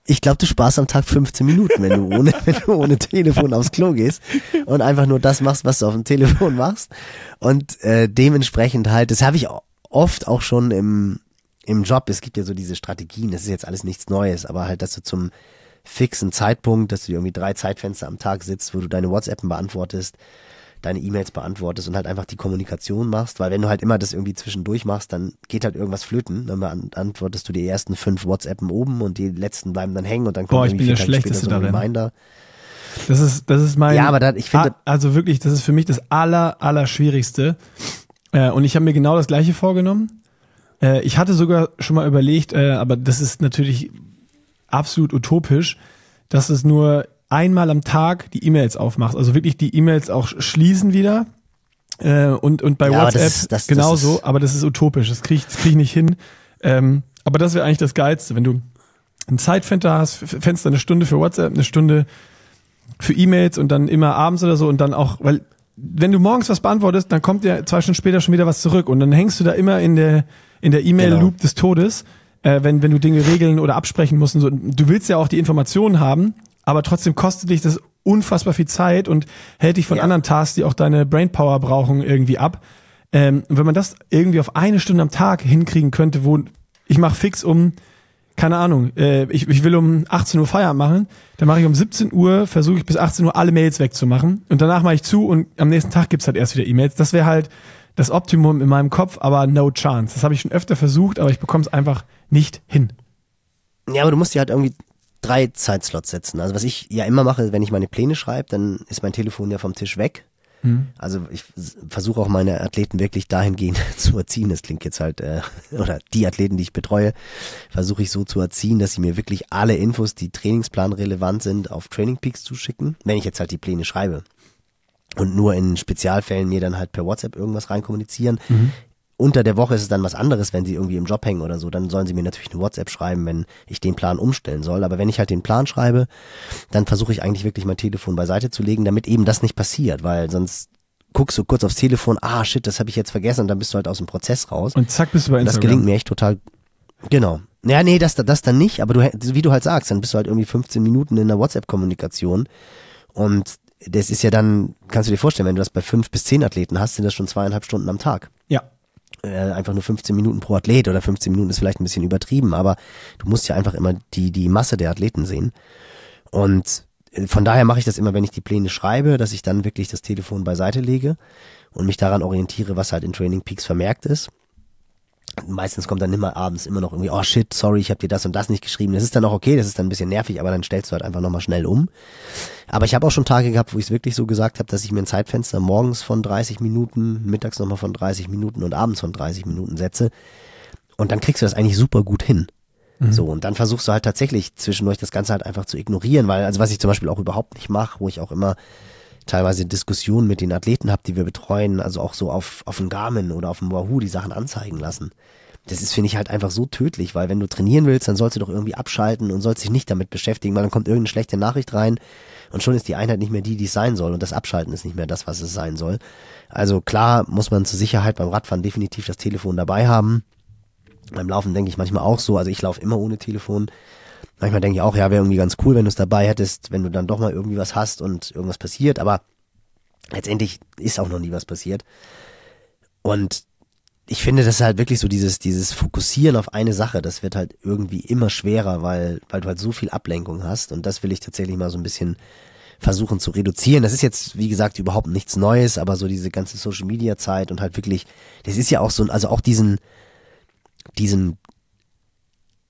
ich glaube, du sparst am Tag 15 Minuten, wenn du ohne, wenn du ohne Telefon aufs Klo gehst und einfach nur das machst, was du auf dem Telefon machst. Und äh, dementsprechend halt, das habe ich oft auch schon im, im Job. Es gibt ja so diese Strategien, das ist jetzt alles nichts Neues, aber halt, dass du zum fixen Zeitpunkt, dass du irgendwie drei Zeitfenster am Tag sitzt, wo du deine WhatsAppen beantwortest, deine E-Mails beantwortest und halt einfach die Kommunikation machst, weil wenn du halt immer das irgendwie zwischendurch machst, dann geht halt irgendwas flöten. Dann beantwortest du die ersten fünf WhatsAppen oben und die letzten bleiben dann hängen und dann kommt Boah, ich bin der Schlechteste so ein darin. Reminder. Das ist, das ist mein. Ja, aber da, ich finde, also wirklich, das ist für mich das aller, aller Schwierigste. Äh, und ich habe mir genau das gleiche vorgenommen. Äh, ich hatte sogar schon mal überlegt, äh, aber das ist natürlich absolut utopisch, dass es nur einmal am Tag die E-Mails aufmachst. Also wirklich die E-Mails auch schließen wieder. Äh, und, und bei Ja, aber das WhatsApp ist- das- das genauso, ist- aber das ist utopisch. Das kriege ich, das krieg ich nicht hin. Ähm, aber das wäre eigentlich das Geilste, wenn du ein Zeitfenster hast, Fenster eine Stunde für WhatsApp, eine Stunde für E-Mails und dann immer abends oder so und dann auch, weil wenn du morgens was beantwortest, dann kommt ja zwei Stunden später schon wieder was zurück und dann hängst du da immer in der in der E-Mail-Loop Genau. des Todes, äh, wenn wenn du Dinge regeln oder absprechen musst und so. Du willst ja auch die Informationen haben, aber trotzdem kostet dich das unfassbar viel Zeit und hält dich von Ja. anderen Tasks, die auch deine Brainpower brauchen, irgendwie ab. Ähm, und wenn man das irgendwie auf eine Stunde am Tag hinkriegen könnte, wo ich mache fix um keine Ahnung, äh, ich, ich will um 18 Uhr Feierabend machen, dann mache ich um 17 Uhr, versuche ich bis 18 Uhr alle Mails wegzumachen und danach mache ich zu und am nächsten Tag gibt's halt erst wieder E-Mails. Das wäre halt das Optimum in meinem Kopf, aber no chance. Das habe ich schon öfter versucht, aber ich bekomme es einfach nicht hin. Ja, aber du musst dir halt irgendwie drei Zeitslots setzen. Also was ich ja immer mache, wenn ich meine Pläne schreibe, dann ist mein Telefon ja vom Tisch weg. Also ich versuche auch meine Athleten wirklich dahingehend zu erziehen. Das klingt jetzt halt, äh, oder die Athleten, die ich betreue, versuche ich so zu erziehen, dass sie mir wirklich alle Infos, die Trainingsplan relevant sind, auf Training Peaks zuschicken, wenn ich jetzt halt die Pläne schreibe. Und nur in Spezialfällen mir dann halt per WhatsApp irgendwas reinkommunizieren. Unter der Woche ist es dann was anderes, wenn sie irgendwie im Job hängen oder so, dann sollen sie mir natürlich eine WhatsApp schreiben, wenn ich den Plan umstellen soll. Aber wenn ich halt den Plan schreibe, dann versuche ich eigentlich wirklich mein Telefon beiseite zu legen, damit eben das nicht passiert, weil sonst guckst du kurz aufs Telefon, ah shit, das habe ich jetzt vergessen und dann bist du halt aus dem Prozess raus. Und zack, bist du bei Und das Instagram. gelingt mir echt total. Genau. Ja, nee, das, das dann nicht, aber du, wie du halt sagst, dann bist du halt irgendwie 15 Minuten in der WhatsApp-Kommunikation und das ist ja dann, kannst du dir vorstellen, wenn du das bei fünf bis zehn Athleten hast, sind das schon zweieinhalb Stunden am Tag Ja. äh, einfach nur 15 Minuten pro Athlet oder 15 Minuten ist vielleicht ein bisschen übertrieben, aber du musst ja einfach immer die, die Masse der Athleten sehen. Und äh, von daher mache ich das immer, wenn ich die Pläne schreibe, dass ich dann wirklich das Telefon beiseite lege und mich daran orientiere, was halt in Training Peaks vermerkt ist. Meistens kommt dann immer abends immer noch irgendwie, oh shit, sorry, ich habe dir das und das nicht geschrieben. Das ist dann auch okay, das ist dann ein bisschen nervig, aber dann stellst du halt einfach nochmal schnell um. Aber ich habe auch schon Tage gehabt, wo ich es wirklich so gesagt habe, dass ich mir ein Zeitfenster morgens von 30 Minuten, mittags nochmal von 30 Minuten und abends von 30 Minuten setze. Und dann kriegst du das eigentlich super gut hin. So, und dann versuchst du halt tatsächlich zwischendurch das Ganze halt einfach zu ignorieren, weil, also was ich zum Beispiel auch überhaupt nicht mache, wo ich auch immer teilweise Diskussionen mit den Athleten habe, die wir betreuen, also auch so auf, auf dem Garmin oder auf dem Wahoo die Sachen anzeigen lassen. Das ist, finde ich, halt einfach so tödlich, weil wenn du trainieren willst, dann sollst du doch irgendwie abschalten und sollst dich nicht damit beschäftigen, weil dann kommt irgendeine schlechte Nachricht rein und schon ist die Einheit nicht mehr die, die es sein soll und das Abschalten ist nicht mehr das, was es sein soll. Also klar muss man zur Sicherheit beim Radfahren definitiv das Telefon dabei haben. Beim Laufen denke ich manchmal auch so, also ich laufe immer ohne Telefon. Manchmal denke ich auch, ja, wäre irgendwie ganz cool, wenn du es dabei hättest, wenn du dann doch mal irgendwie was hast und irgendwas passiert, aber letztendlich ist auch noch nie was passiert. Und ich finde, das ist halt wirklich so dieses, dieses Fokussieren auf eine Sache, das wird halt irgendwie immer schwerer, weil, weil du halt so viel Ablenkung hast und das will ich tatsächlich mal so ein bisschen versuchen zu reduzieren. Das ist jetzt, wie gesagt, überhaupt nichts Neues, aber so diese ganze Social Media Zeit und halt wirklich, das ist ja auch so, ein- also auch diesen, diesen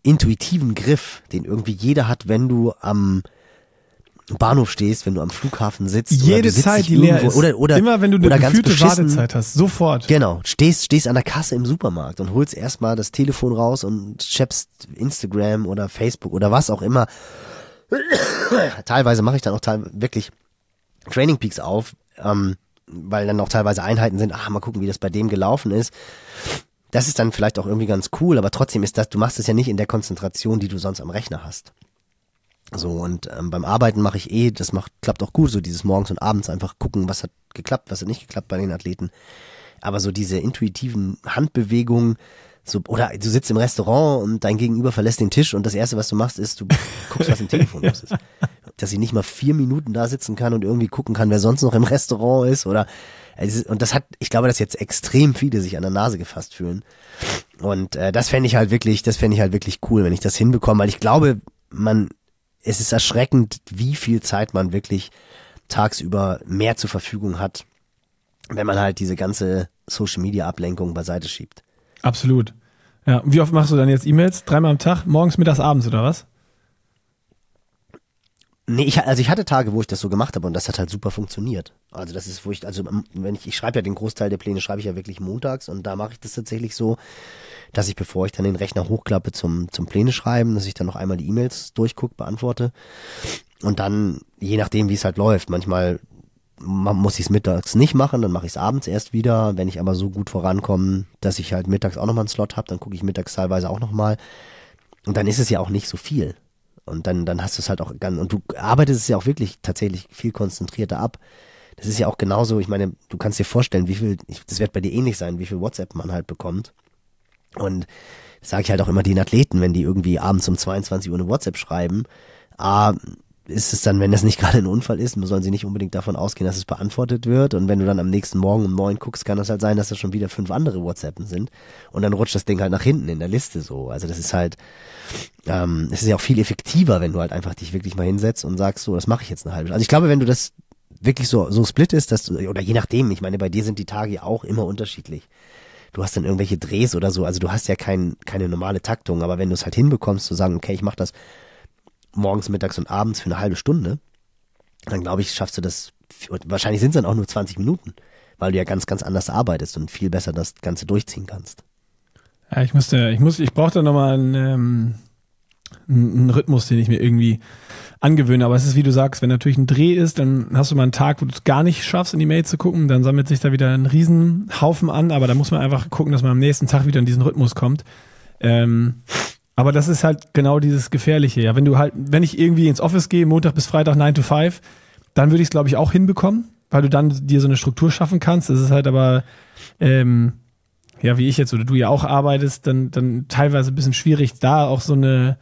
intuitiven Griff, den irgendwie jeder hat, wenn du am, Bahnhof stehst, wenn du am Flughafen sitzt. Jede Zeit, die leer ist. Oder, oder, Immer wenn du eine gefühlte Wartezeit hast, sofort. Genau, stehst, stehst an der Kasse im Supermarkt und holst erstmal das Telefon raus und chappst Instagram oder Facebook oder was auch immer. teilweise mache ich dann auch wirklich Training Peaks auf, ähm, weil dann auch teilweise Einheiten sind, ach, mal gucken, wie das bei dem gelaufen ist. Das ist dann vielleicht auch irgendwie ganz cool, aber trotzdem ist das, du machst es ja nicht in der Konzentration, die du sonst am Rechner hast. So, und ähm, beim Arbeiten mache ich eh, das macht, klappt auch gut, so dieses morgens und abends einfach gucken, was hat geklappt, was hat nicht geklappt bei den Athleten. Aber so diese intuitiven Handbewegungen, so, oder du sitzt im Restaurant und dein Gegenüber verlässt den Tisch und das erste, was du machst, ist, du guckst, was im Telefon los ist. Dass ich nicht mal vier Minuten da sitzen kann und irgendwie gucken kann, wer sonst noch im Restaurant ist oder, und das hat, ich glaube, dass jetzt extrem viele sich an der Nase gefasst fühlen. Und äh, das fände ich halt wirklich, das fände ich halt wirklich cool, wenn ich das hinbekomme, weil ich glaube, man, es ist erschreckend, wie viel Zeit man wirklich tagsüber mehr zur Verfügung hat, wenn man halt diese ganze Social Media Ablenkung beiseite schiebt. Absolut. Ja, wie oft machst du dann jetzt E-Mails? Dreimal am Tag? Morgens, mittags, abends oder was? Nee, ich, also ich hatte Tage, wo ich das so gemacht habe und das hat halt super funktioniert. Also das ist, wo ich, also wenn ich, ich schreibe ja den Großteil der Pläne, schreibe ich ja wirklich montags und da mache ich das tatsächlich so, dass ich, bevor ich dann den Rechner hochklappe zum, zum Pläne schreiben, dass ich dann noch einmal die E-Mails durchgucke, beantworte und dann, je nachdem, wie es halt läuft, manchmal ma- muss ich es mittags nicht machen, dann mache ich es abends erst wieder. Wenn ich aber so gut vorankomme, dass ich halt mittags auch nochmal einen Slot habe, dann gucke ich mittags teilweise auch nochmal. Und dann ist es ja auch nicht so viel. Und dann, dann hast du es halt auch ganz, und du arbeitest es ja auch wirklich tatsächlich viel konzentrierter ab. Das ist ja auch genauso, ich meine, du kannst dir vorstellen, wie viel, ich- das wird bei dir ähnlich sein, wie viel WhatsApp man halt bekommt. Und das sage ich halt auch immer den Athleten, wenn die irgendwie abends um 22 Uhr eine WhatsApp schreiben, A, ist es dann, wenn das nicht gerade ein Unfall ist, sollen sie nicht unbedingt davon ausgehen, dass es beantwortet wird. Und wenn du dann am nächsten Morgen um neun guckst, kann das halt sein, dass da schon wieder fünf andere WhatsAppen sind. Und dann rutscht das Ding halt nach hinten in der Liste so. Also das ist halt, ähm, es ist ja auch viel effektiver, wenn du halt einfach dich wirklich mal hinsetzt und sagst, so, das mache ich jetzt eine halbe Stunde. Also ich glaube, wenn du das wirklich so, so split ist, dass du, oder je nachdem, ich meine, bei dir sind die Tage ja auch immer unterschiedlich. Du hast dann irgendwelche Drehs oder so, also du hast ja kein, keine normale Taktung, aber wenn du es halt hinbekommst zu sagen, okay, ich mache das morgens, mittags und abends für eine halbe Stunde, dann glaube ich, schaffst du das, wahrscheinlich sind es dann auch nur 20 Minuten, weil du ja ganz, ganz anders arbeitest und viel besser das Ganze durchziehen kannst. Ja, ich musste, ich muss, ich brauche da nochmal einen, ähm, einen Rhythmus, den ich mir irgendwie angewöhne. Aber es ist, wie du sagst, wenn natürlich ein Dreh ist, dann hast du mal einen Tag, wo du es gar nicht schaffst, in die Mail zu gucken, dann sammelt sich da wieder ein Riesenhaufen an, aber da muss man einfach gucken, dass man am nächsten Tag wieder in diesen Rhythmus kommt. Ähm, aber das ist halt genau dieses Gefährliche. Ja, wenn du halt, wenn ich irgendwie ins Office gehe, Montag bis Freitag 9 to 5, dann würde ich es, glaube ich, auch hinbekommen, weil du dann dir so eine Struktur schaffen kannst. Das ist halt aber, ähm, ja, wie ich jetzt oder du ja auch arbeitest, dann, dann teilweise ein bisschen schwierig, da auch so eine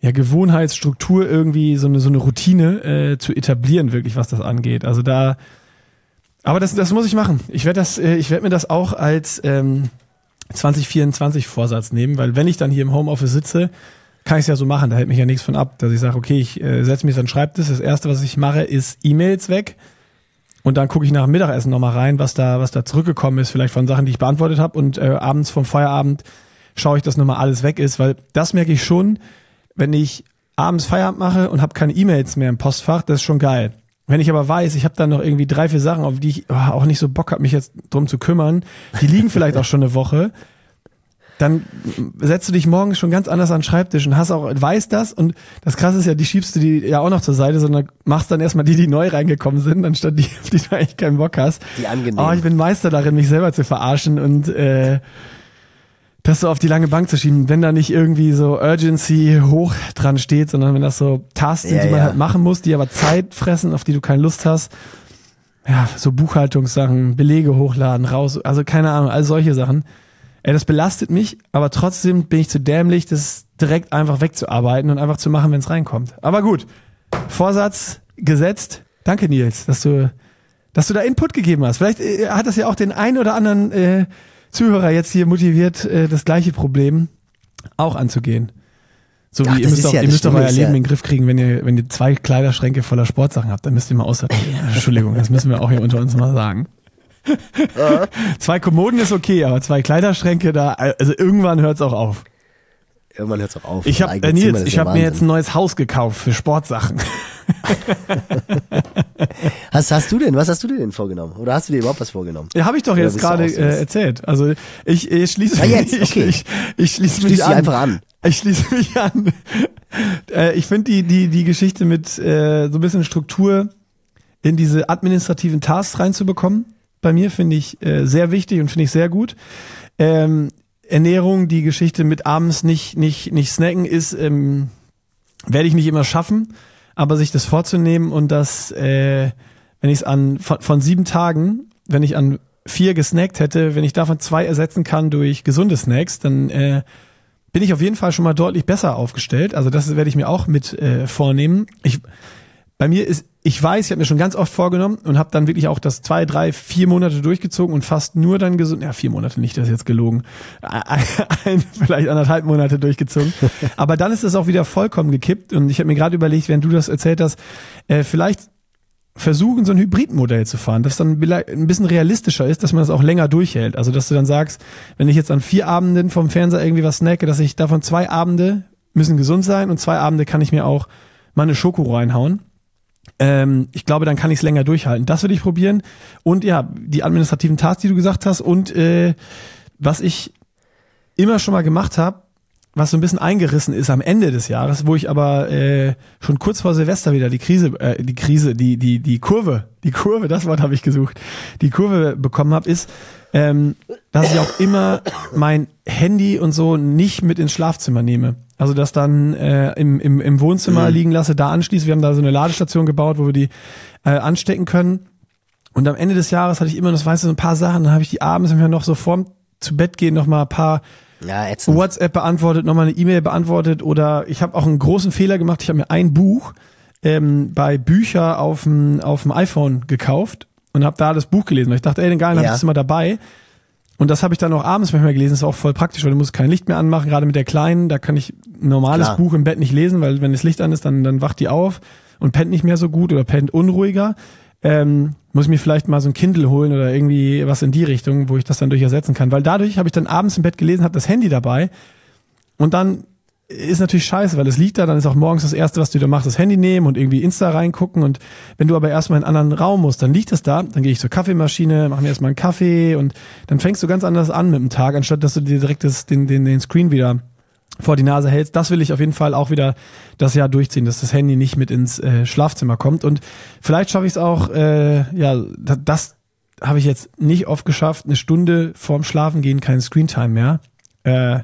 ja, Gewohnheitsstruktur irgendwie, so eine, so eine Routine äh, zu etablieren, wirklich, was das angeht. Also da, aber das, das muss ich machen. Ich werde das, äh, ich werde mir das auch als ähm, 2024 Vorsatz nehmen, weil wenn ich dann hier im Homeoffice sitze, kann ich es ja so machen. Da hält mich ja nichts von ab, dass ich sage, okay, ich äh, setze mich an den Schreibtisch. Das erste, was ich mache, ist E-Mails weg. Und dann gucke ich nach dem Mittagessen nochmal rein, was da, was da zurückgekommen ist, vielleicht von Sachen, die ich beantwortet habe. Und äh, abends vom Feierabend schaue ich, dass nochmal alles weg ist, weil das merke ich schon, wenn ich abends Feierabend mache und habe keine E-Mails mehr im Postfach, das ist schon geil. Wenn ich aber weiß, ich habe da noch irgendwie drei, vier Sachen, auf die ich oh, auch nicht so Bock habe, mich jetzt drum zu kümmern, die liegen vielleicht auch schon eine Woche, dann setzt du dich morgens schon ganz anders an den Schreibtisch und hast auch, weißt das und das krasse ist ja, die schiebst du die ja auch noch zur Seite, sondern machst dann erstmal die, die neu reingekommen sind, anstatt die, auf die du eigentlich keinen Bock hast. Die angenehm. Oh, ich bin Meister darin, mich selber zu verarschen und äh, das so auf die lange Bank zu schieben, wenn da nicht irgendwie so Urgency hoch dran steht, sondern wenn das so sind, Ja, die man ja. halt machen muss, die aber Zeit fressen, auf die du keine Lust hast. Ja, so Buchhaltungssachen, Belege hochladen, raus, also keine Ahnung, all solche Sachen. Ey, das belastet mich, aber trotzdem bin ich zu dämlich, das direkt einfach wegzuarbeiten und einfach zu machen, wenn es reinkommt. Aber gut, Vorsatz gesetzt. Danke, Nils, dass du, dass du da Input gegeben hast. Vielleicht äh, hat das ja auch den einen oder anderen äh, Zuhörer jetzt hier motiviert, äh, das gleiche Problem auch anzugehen. So wie Ach, ihr das müsst, doch, ja- ihr müsst doch euer Leben ja- in den Griff kriegen, wenn ihr, wenn ihr zwei Kleiderschränke voller Sportsachen habt, dann müsst ihr mal aussortieren. Entschuldigung, das müssen wir auch hier unter uns mal sagen. zwei Kommoden ist okay, aber zwei Kleiderschränke da, also irgendwann hört's auch auf. Irgendwann hört's auch auf. Ich habe äh, Nils, ich habe mir jetzt ein neues Haus gekauft für Sportsachen. hast, hast du denn, was hast du dir denn vorgenommen? Oder hast du dir überhaupt was vorgenommen? Ja, habe ich doch jetzt gerade äh, erzählt. Also ich, ich schließe Ah, jetzt, okay. ich, ich, ich schließe mich Schließ dich an. einfach an. Ich schließe mich an. äh, ich finde die, die, die Geschichte mit äh, so ein bisschen Struktur in diese administrativen Tasks reinzubekommen, bei mir finde ich äh, sehr wichtig und finde ich sehr gut. Ähm, Ernährung, die Geschichte mit abends nicht, nicht, nicht snacken ist, ähm, werde ich nicht immer schaffen, aber sich das vorzunehmen und das, äh, wenn ich es an von, von sieben Tagen, wenn ich an vier gesnackt hätte, wenn ich davon zwei ersetzen kann durch gesunde Snacks, dann äh, bin ich auf jeden Fall schon mal deutlich besser aufgestellt. Also das werde ich mir auch mit äh, vornehmen. Ich, bei mir ist, ich weiß, ich habe mir schon ganz oft vorgenommen und habe dann wirklich auch das zwei, drei, vier Monate durchgezogen und fast nur dann gesund, ja vier Monate nicht, das ist jetzt gelogen, ein, vielleicht anderthalb Monate durchgezogen. Aber dann ist es auch wieder vollkommen gekippt und ich habe mir gerade überlegt, wenn du das erzählt hast, äh, vielleicht versuchen, so ein Hybridmodell zu fahren, das dann ein bisschen realistischer ist, dass man das auch länger durchhält. Also, dass du dann sagst, wenn ich jetzt an vier Abenden vom Fernseher irgendwie was snacke, dass ich davon zwei Abende müssen gesund sein und zwei Abende kann ich mir auch mal eine Schoko reinhauen. Ähm, ich glaube, dann kann ich es länger durchhalten. Das würde ich probieren. Und ja, die administrativen Tasks, die du gesagt hast und äh, was ich immer schon mal gemacht habe, was so ein bisschen eingerissen ist am Ende des Jahres, wo ich aber äh, schon kurz vor Silvester wieder die Krise, äh, die Krise, die die die Kurve, die Kurve, das Wort habe ich gesucht, die Kurve bekommen habe, ist, ähm, dass ich auch immer mein Handy und so nicht mit ins Schlafzimmer nehme. Also das dann äh, im, im, im Wohnzimmer liegen lasse, da anschließe. Wir haben da so eine Ladestation gebaut, wo wir die äh, anstecken können. Und am Ende des Jahres hatte ich immer, das weißt du, so ein paar Sachen. Dann habe ich die abends immer noch so vorm zu Bett gehen noch mal ein paar Ja. WhatsApp beantwortet, nochmal eine E-Mail beantwortet oder ich habe auch einen großen Fehler gemacht. Ich habe mir ein Buch ähm, bei Bücher auf dem auf dem iPhone gekauft und habe da das Buch gelesen. Weil ich dachte, ey, den geilen Ja. hab ich das immer dabei. Und das habe ich dann auch abends manchmal gelesen. Das ist auch voll praktisch, weil du musst kein Licht mehr anmachen. Gerade mit der Kleinen, da kann ich ein normales Klar. Buch im Bett nicht lesen, weil wenn das Licht an ist, dann, dann wacht die auf und pennt nicht mehr so gut oder pennt unruhiger. Ähm, muss ich mir vielleicht mal so ein Kindle holen oder irgendwie was in die Richtung, wo ich das dann durch ersetzen kann. Weil dadurch habe ich dann abends im Bett gelesen, habe das Handy dabei und dann ist natürlich scheiße, weil es liegt da, dann ist auch morgens das Erste, was du da machst, das Handy nehmen und irgendwie Insta reingucken und wenn du aber erstmal in einen anderen Raum musst, dann liegt es da, dann gehe ich zur Kaffeemaschine, mache mir erstmal einen Kaffee und dann fängst du ganz anders an mit dem Tag, anstatt dass du dir direkt das, den, den, den Screen wieder vor die Nase hältst. Das will ich auf jeden Fall auch wieder das Jahr durchziehen, dass das Handy nicht mit ins äh, Schlafzimmer kommt und vielleicht schaffe ich es auch, äh, ja, da- das habe ich jetzt nicht oft geschafft, eine Stunde vorm Schlafen gehen, kein Screentime mehr. Äh,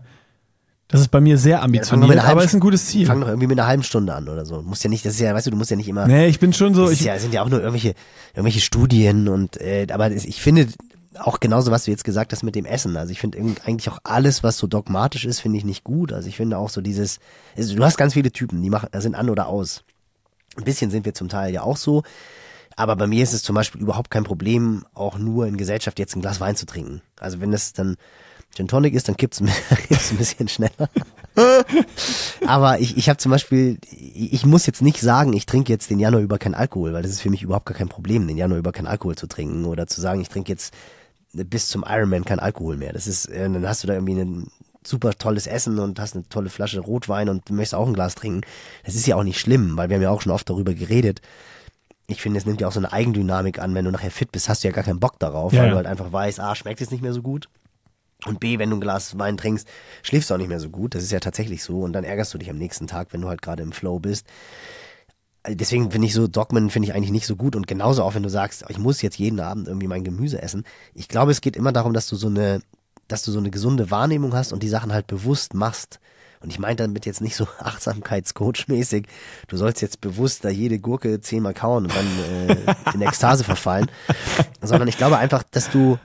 das ist bei mir sehr ambitioniert, halben aber ist ein gutes Ziel. Fang doch irgendwie mit einer halben Stunde an oder so. Muss ja nicht, das ist ja, weißt du, du musst ja nicht immer. Nee, ich bin schon so, das ist ich, ja, sind ja auch nur irgendwelche, irgendwelche Studien und äh, aber ich finde auch genauso, was du jetzt gesagt hast mit dem Essen. Also ich finde eigentlich auch alles, was so dogmatisch ist, finde ich nicht gut. Also ich finde auch so dieses, also du hast ganz viele Typen, die machen, sind an oder aus. Ein bisschen sind wir zum Teil ja auch so. Aber bei mir ist es zum Beispiel überhaupt kein Problem, auch nur in Gesellschaft jetzt ein Glas Wein zu trinken. Also wenn das dann Gin Tonic ist, dann kippt's, ein- kippt's ein bisschen schneller. Aber ich, ich habe zum Beispiel, ich muss jetzt nicht sagen, ich trinke jetzt den Januar über kein Alkohol, weil das ist für mich überhaupt gar kein Problem, den Januar über kein Alkohol zu trinken oder zu sagen, ich trinke jetzt bis zum Ironman kein Alkohol mehr. Das ist, äh, dann hast du da irgendwie ein super tolles Essen und hast eine tolle Flasche Rotwein und möchtest auch ein Glas trinken. Das ist ja auch nicht schlimm, weil wir haben ja auch schon oft darüber geredet. Ich finde, es nimmt ja auch so eine Eigendynamik an, wenn du nachher fit bist, hast du ja gar keinen Bock darauf, Ja, weil ja. du halt einfach weißt, A, schmeckt jetzt nicht mehr so gut. Und B, wenn du ein Glas Wein trinkst, schläfst du auch nicht mehr so gut. Das ist ja tatsächlich so. Und dann ärgerst du dich am nächsten Tag, wenn du halt gerade im Flow bist. Also Deswegen finde ich so Dogmen finde ich eigentlich nicht so gut. Und genauso auch, wenn du sagst, ich muss jetzt jeden Abend irgendwie mein Gemüse essen. Ich glaube, es geht immer darum, dass du so eine, dass du so eine gesunde Wahrnehmung hast und die Sachen halt bewusst machst. Und ich meine damit jetzt nicht so Achtsamkeitscoach-mäßig. Du sollst jetzt bewusst da jede Gurke zehnmal kauen und dann äh, in Ekstase verfallen. Sondern ich glaube einfach, dass du,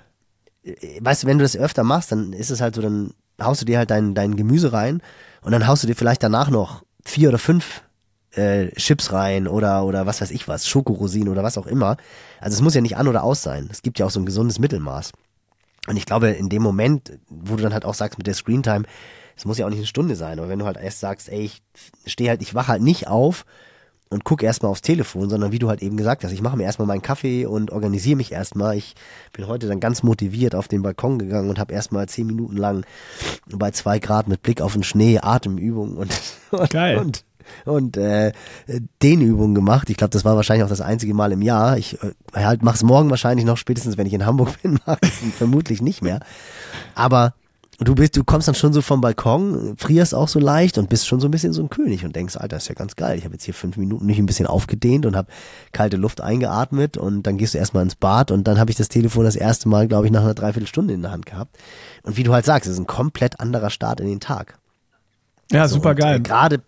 weißt du, wenn du das öfter machst, dann ist es halt so, dann haust du dir halt dein, dein Gemüse rein und dann haust du dir vielleicht danach noch vier oder fünf äh, Chips rein oder oder was weiß ich was, Schokorosinen oder was auch immer. Also es muss ja nicht an oder aus sein. Es gibt ja auch so ein gesundes Mittelmaß. Und ich glaube, in dem Moment, wo du dann halt auch sagst mit der Screentime, es muss ja auch nicht eine Stunde sein, aber wenn du halt erst sagst, ey, ich stehe halt, ich wache halt nicht auf und gucke erstmal aufs Telefon, sondern wie du halt eben gesagt hast, ich mache mir erstmal meinen Kaffee und organisiere mich erstmal. Ich bin heute dann ganz motiviert auf den Balkon gegangen und habe erstmal zehn Minuten lang bei zwei Grad mit Blick auf den Schnee Atemübungen und, und, Geil. und und äh, Dehnübungen gemacht. Ich glaube, das war wahrscheinlich auch das einzige Mal im Jahr. Ich äh, halt mach's morgen wahrscheinlich noch, spätestens wenn ich in Hamburg bin, mach ich vermutlich nicht mehr. Aber du bist, du kommst dann schon so vom Balkon, frierst auch so leicht und bist schon so ein bisschen so ein König und denkst, Alter, ist ja ganz geil. Ich habe jetzt hier fünf Minuten nicht ein bisschen aufgedehnt und habe kalte Luft eingeatmet und dann gehst du erstmal ins Bad und dann habe ich das Telefon das erste Mal, glaube ich, nach einer Dreiviertelstunde in der Hand gehabt. Und wie du halt sagst, es ist ein komplett anderer Start in den Tag. Ja, so, super geil. Äh, gerade,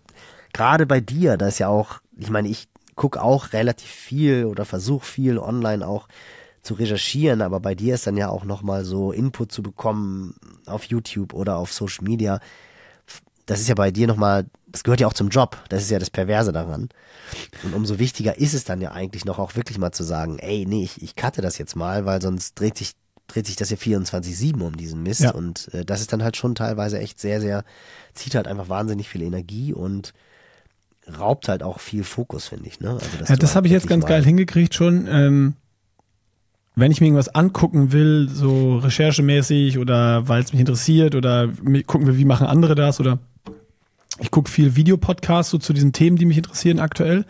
gerade bei dir, da ist ja auch, ich meine, ich gucke auch relativ viel oder versuche viel online auch zu recherchieren, aber bei dir ist dann ja auch nochmal so Input zu bekommen auf YouTube oder auf Social Media. Das ist ja bei dir nochmal, das gehört ja auch zum Job. Das ist ja das Perverse daran. Und umso wichtiger ist es dann ja eigentlich noch auch wirklich mal zu sagen, ey, nee, ich, ich cutte das jetzt mal, weil sonst dreht sich, dreht sich das ja 24-7 um diesen Mist. Ja. Und äh, das ist dann halt schon teilweise echt sehr, sehr, zieht halt einfach wahnsinnig viel Energie und raubt halt auch viel Fokus, finde ich. Ne? Also, ja, das halt habe ich jetzt ganz geil hingekriegt schon. Ähm, wenn ich mir irgendwas angucken will, so recherchemäßig oder weil es mich interessiert oder gucken wir, wie machen andere das oder ich gucke viel Videopodcasts so zu diesen Themen, die mich interessieren aktuell.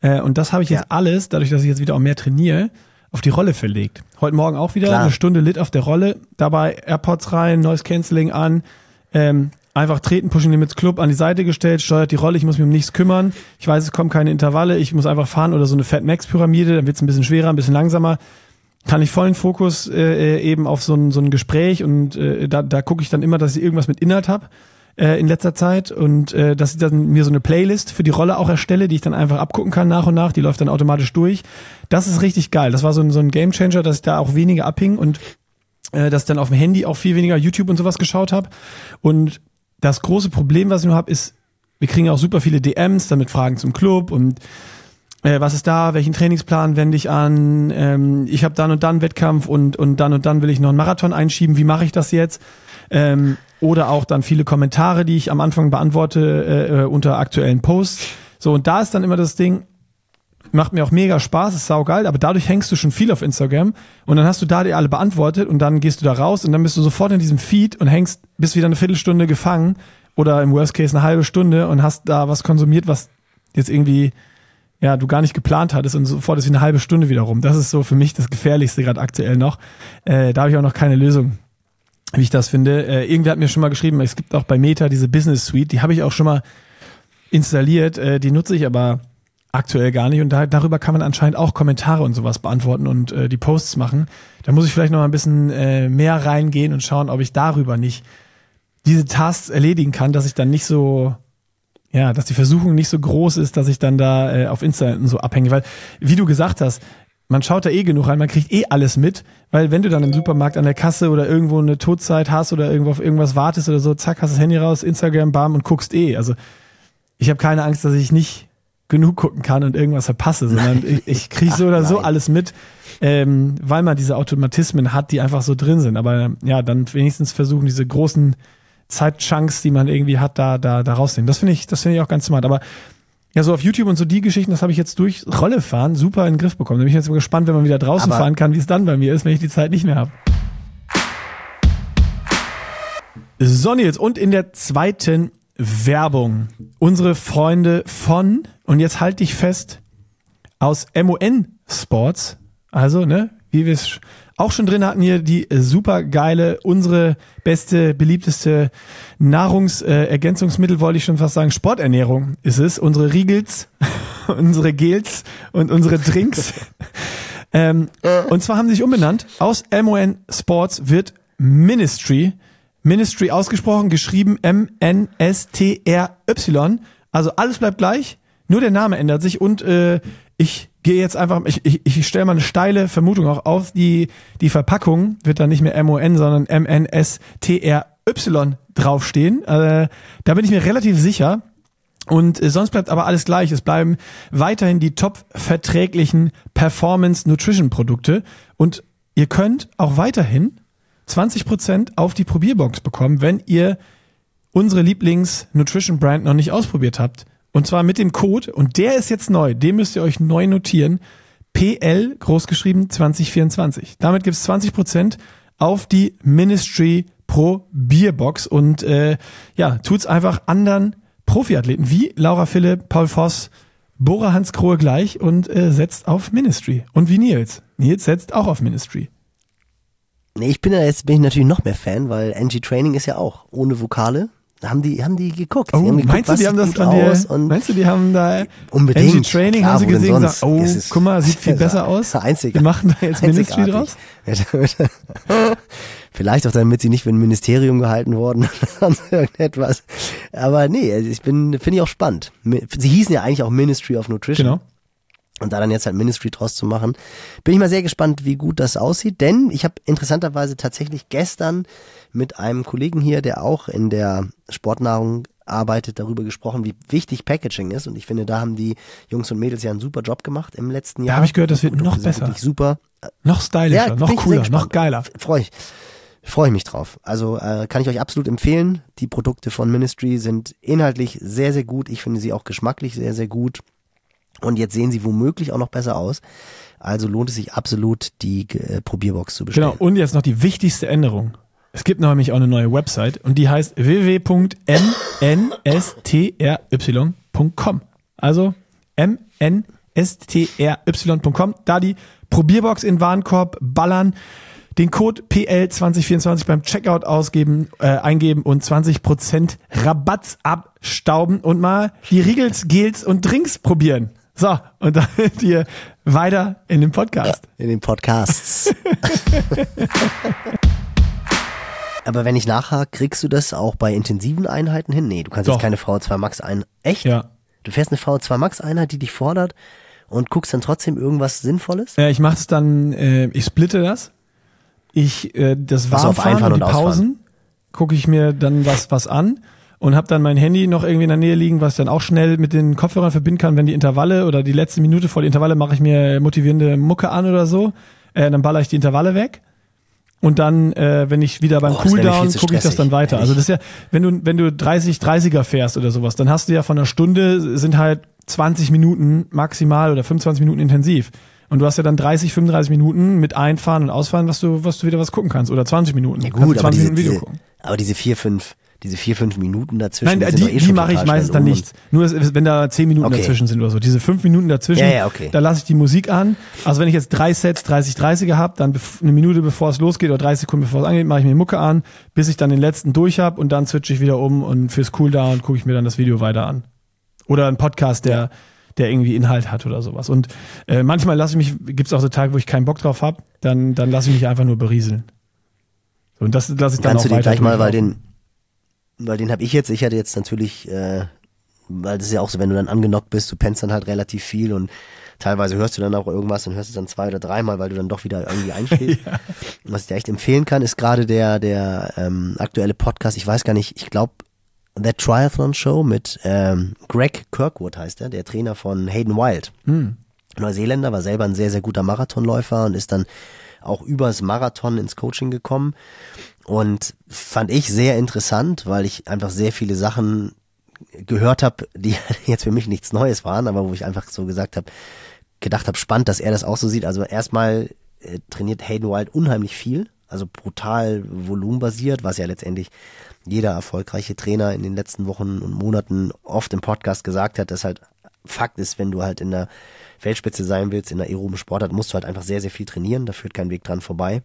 Äh, und das habe ich jetzt ja. alles, dadurch, dass ich jetzt wieder auch mehr trainiere, auf die Rolle verlegt. Heute Morgen auch wieder Klar. eine Stunde Lit auf der Rolle, dabei AirPods rein, Noise Cancelling an, ähm, einfach treten, Pushing Limits Club an die Seite gestellt, steuert die Rolle, ich muss mich um nichts kümmern. Ich weiß, es kommen keine Intervalle, ich muss einfach fahren oder so eine Fat Max Pyramide, dann wird es ein bisschen schwerer, ein bisschen langsamer kann ich vollen Fokus äh, äh, eben auf so ein, so ein Gespräch und äh, da, da gucke ich dann immer, dass ich irgendwas mit Inhalt habe äh, in letzter Zeit und äh, dass ich dann mir so eine Playlist für die Rolle auch erstelle, die ich dann einfach abgucken kann nach und nach, die läuft dann automatisch durch. Das ist richtig geil. Das war so ein, so ein Gamechanger, dass ich da auch weniger abhing und äh, dass ich dann auf dem Handy auch viel weniger YouTube und sowas geschaut habe. Und das große Problem, was ich nur habe, ist, wir kriegen auch super viele DMs, damit Fragen zum Club und äh, was ist da, welchen Trainingsplan wende ich an, ähm, ich habe dann und dann Wettkampf und, und dann und dann will ich noch einen Marathon einschieben, wie mache ich das jetzt? Ähm, oder auch dann viele Kommentare, die ich am Anfang beantworte äh, äh, unter aktuellen Posts. So, und da ist dann immer das Ding, macht mir auch mega Spaß, ist saugeil, aber dadurch hängst du schon viel auf Instagram und dann hast du da die alle beantwortet und dann gehst du da raus und dann bist du sofort in diesem Feed und hängst, bist wieder eine Viertelstunde gefangen oder im Worst Case eine halbe Stunde und hast da was konsumiert, was jetzt irgendwie ja, du gar nicht geplant hattest und sofort ist wie eine halbe Stunde wieder rum. Das ist so für mich das Gefährlichste gerade aktuell noch. Äh, da habe ich auch noch keine Lösung, wie ich das finde. Äh, irgendwer hat mir schon mal geschrieben, es gibt auch bei Meta diese Business Suite, die habe ich auch schon mal installiert, äh, die nutze ich aber aktuell gar nicht und da, darüber kann man anscheinend auch Kommentare und sowas beantworten und äh, die Posts machen. Da muss ich vielleicht noch mal ein bisschen äh, mehr reingehen und schauen, ob ich darüber nicht diese Tasks erledigen kann, dass ich dann nicht so ja, dass die Versuchung nicht so groß ist, dass ich dann da äh, auf Insta so abhänge. Weil, wie du gesagt hast, man schaut da eh genug rein, man kriegt eh alles mit, weil wenn du dann im Supermarkt an der Kasse oder irgendwo eine Todzeit hast oder irgendwo auf irgendwas wartest oder so, zack, hast das Handy raus, Instagram, bam und guckst eh. Also ich habe keine Angst, dass ich nicht genug gucken kann und irgendwas verpasse, sondern ich, ich kriege so oder so alles mit, ähm, weil man diese Automatismen hat, die einfach so drin sind. Aber ja, dann wenigstens versuchen, diese großen Zeitchunks, die man irgendwie hat, da, da, da rausnehmen. Das finde ich, das finde ich auch ganz smart. Aber ja, so auf YouTube und so die Geschichten, das habe ich jetzt durch Rolle fahren super in den Griff bekommen. Da bin ich jetzt mal gespannt, wenn man wieder draußen Aber fahren kann, wie es dann bei mir ist, wenn ich die Zeit nicht mehr habe. So, Nils, und in der zweiten Werbung unsere Freunde von, und jetzt halte ich fest, aus MON Sports, also, ne, wie wir es auch schon drin hatten hier die super geile, unsere beste, beliebteste Nahrungsergänzungsmittel, wollte ich schon fast sagen, Sporternährung ist es. Unsere Riegels, unsere Gels und unsere Drinks. ähm, und zwar haben sie sich umbenannt. Aus MON Sports wird Ministry. Ministry ausgesprochen, geschrieben M-N-S-T-R-Y. Also alles bleibt gleich, nur der Name ändert sich und äh, ich gehe jetzt einfach, ich, ich, ich stelle mal eine steile Vermutung auch auf, die, die Verpackung wird dann nicht mehr MON, sondern MNSTRY draufstehen. Äh, da bin ich mir relativ sicher. Und äh, sonst bleibt aber alles gleich. Es bleiben weiterhin die top verträglichen Performance Nutrition Produkte. Und ihr könnt auch weiterhin 20% auf die Probierbox bekommen, wenn ihr unsere Lieblings Nutrition Brand noch nicht ausprobiert habt. Und zwar mit dem Code, und der ist jetzt neu, den müsst ihr euch neu notieren, PL großgeschrieben 2024. Damit gibt es 20% auf die Ministry Pro Bierbox und äh, ja, tut's einfach anderen Profiathleten wie Laura Philipp, Paul Voss, Bora Hans Krohe gleich und äh, setzt auf Ministry. Und wie Nils. Nils setzt auch auf Ministry. Nee, ich bin ja jetzt bin ich natürlich noch mehr Fan, weil NG Training ist ja auch ohne Vokale. Haben die, haben die geguckt. Oh, die haben geguckt, meinst du, die haben das von dir, und meinst du, die haben da Unbedingt. NG Training, Klar, haben sie gesehen und sagen, oh, ist- guck mal, sieht viel besser aus. einzigartig. Wir machen da jetzt Ministry draus. Vielleicht auch damit sie nicht für ein Ministerium gehalten worden oder irgendetwas. Aber nee, also ich bin, finde ich auch spannend. Sie hießen ja eigentlich auch Ministry of Nutrition. Genau. Und da dann jetzt halt Ministry draus zu machen, bin ich mal sehr gespannt, wie gut das aussieht. Denn ich habe interessanterweise tatsächlich gestern mit einem Kollegen hier, der auch in der Sportnahrung arbeitet, darüber gesprochen, wie wichtig Packaging ist. Und ich finde, da haben die Jungs und Mädels ja einen super Job gemacht im letzten Jahr. habe ich gehört, das wird noch besser. Super. Noch stylischer, bin noch cooler, noch geiler. Freue ich. Freue ich mich drauf. Also äh, kann ich euch absolut empfehlen. Die Produkte von Ministry sind inhaltlich sehr, sehr gut. Ich finde sie auch geschmacklich sehr, sehr gut. Und jetzt sehen sie womöglich auch noch besser aus. Also lohnt es sich absolut, die äh, Probierbox zu bestellen. Genau, und jetzt noch die wichtigste Änderung. Es gibt nämlich auch eine neue Website und die heißt www.mnstry.com. Also mnstry.com. Da die Probierbox in Warenkorb ballern, den Code PL2024 beim Checkout ausgeben, äh, eingeben und 20% Rabatts abstauben und mal die Riegels, Gels und Drinks probieren. So, und dann hier weiter in dem Podcast. In den Podcasts. Aber wenn ich nachhake, kriegst du das auch bei intensiven Einheiten hin? Nee, du kannst Doch. jetzt keine VO2 Max ein. Echt? Ja. Du fährst eine VO2 Max Einheit, die dich fordert und guckst dann trotzdem irgendwas Sinnvolles? Äh, ich mache es dann, äh, ich splitte das. Ich, äh, das Ach so, auf Warmfahren und die und Ausfahren. Pausen gucke ich mir dann was, was an und habe dann mein Handy noch irgendwie in der Nähe liegen, was ich dann auch schnell mit den Kopfhörern verbinden kann, wenn die Intervalle oder die letzte Minute vor die Intervalle mache ich mir motivierende Mucke an oder so. Äh, dann baller ich die Intervalle weg. Und dann, äh, wenn ich wieder beim Oh, Cooldown gucke ich das dann weiter. ehrlich. Also das ist ja, wenn du, wenn du 30, 30er fährst oder sowas, dann hast du ja von einer Stunde sind halt 20 Minuten maximal oder 25 Minuten intensiv. Und du hast ja dann 30, 35 Minuten mit Einfahren und Ausfahren, was du, was du wieder was gucken kannst. Oder 20 Minuten. Ja gut, aber 20 diese, Minuten Video diese, gucken. aber diese vier, fünf, diese vier, fünf Minuten dazwischen. Nein, die, doch eh die mache ich meistens dann um nicht. Nur wenn da 10 Minuten Okay. dazwischen sind oder so. Diese 5 Minuten dazwischen, Ja, ja, okay. da lasse ich die Musik an. Also wenn ich jetzt drei Sets 30, 30er habe, dann eine Minute bevor es losgeht oder 30 Sekunden bevor es angeht, mache ich mir Mucke an, bis ich dann den letzten durch habe und dann switche ich wieder um und fürs Cooldown gucke ich mir dann das Video weiter an. Oder ein Podcast, der, der irgendwie Inhalt hat oder sowas. Und äh, manchmal lasse ich mich, gibt es auch so Tage, wo ich keinen Bock drauf habe, dann, dann lasse ich mich einfach nur berieseln. Und das lasse ich dann Kannst auch du dir gleich mal, weil den, weil den habe ich jetzt, ich hatte jetzt natürlich, äh, weil das ist ja auch so, wenn du dann angenockt bist, du pennst dann halt relativ viel und teilweise hörst du dann auch irgendwas und hörst es dann zwei oder dreimal, weil du dann doch wieder irgendwie einschläfst. Und Was ich dir echt empfehlen kann, ist gerade der, der ähm, aktuelle Podcast, ich weiß gar nicht, ich glaube, The Triathlon Show mit ähm, Greg Kirkwood heißt er, der Trainer von Hayden Wild. Neuseeländer, war selber ein sehr, sehr guter Marathonläufer und ist dann auch übers Marathon ins Coaching gekommen. Und fand ich sehr interessant, weil ich einfach sehr viele Sachen gehört habe, die jetzt für mich nichts Neues waren, aber wo ich einfach so gesagt habe, gedacht habe, spannend, dass er das auch so sieht. Also erstmal äh, trainiert Hayden Wild unheimlich viel, also brutal volumenbasiert, was ja letztendlich jeder erfolgreiche Trainer in den letzten Wochen und Monaten oft im Podcast gesagt hat, dass halt Fakt ist, wenn du halt in der Weltspitze sein willst, in der aeroben Sportart, musst du halt einfach sehr, sehr viel trainieren, da führt kein Weg dran vorbei.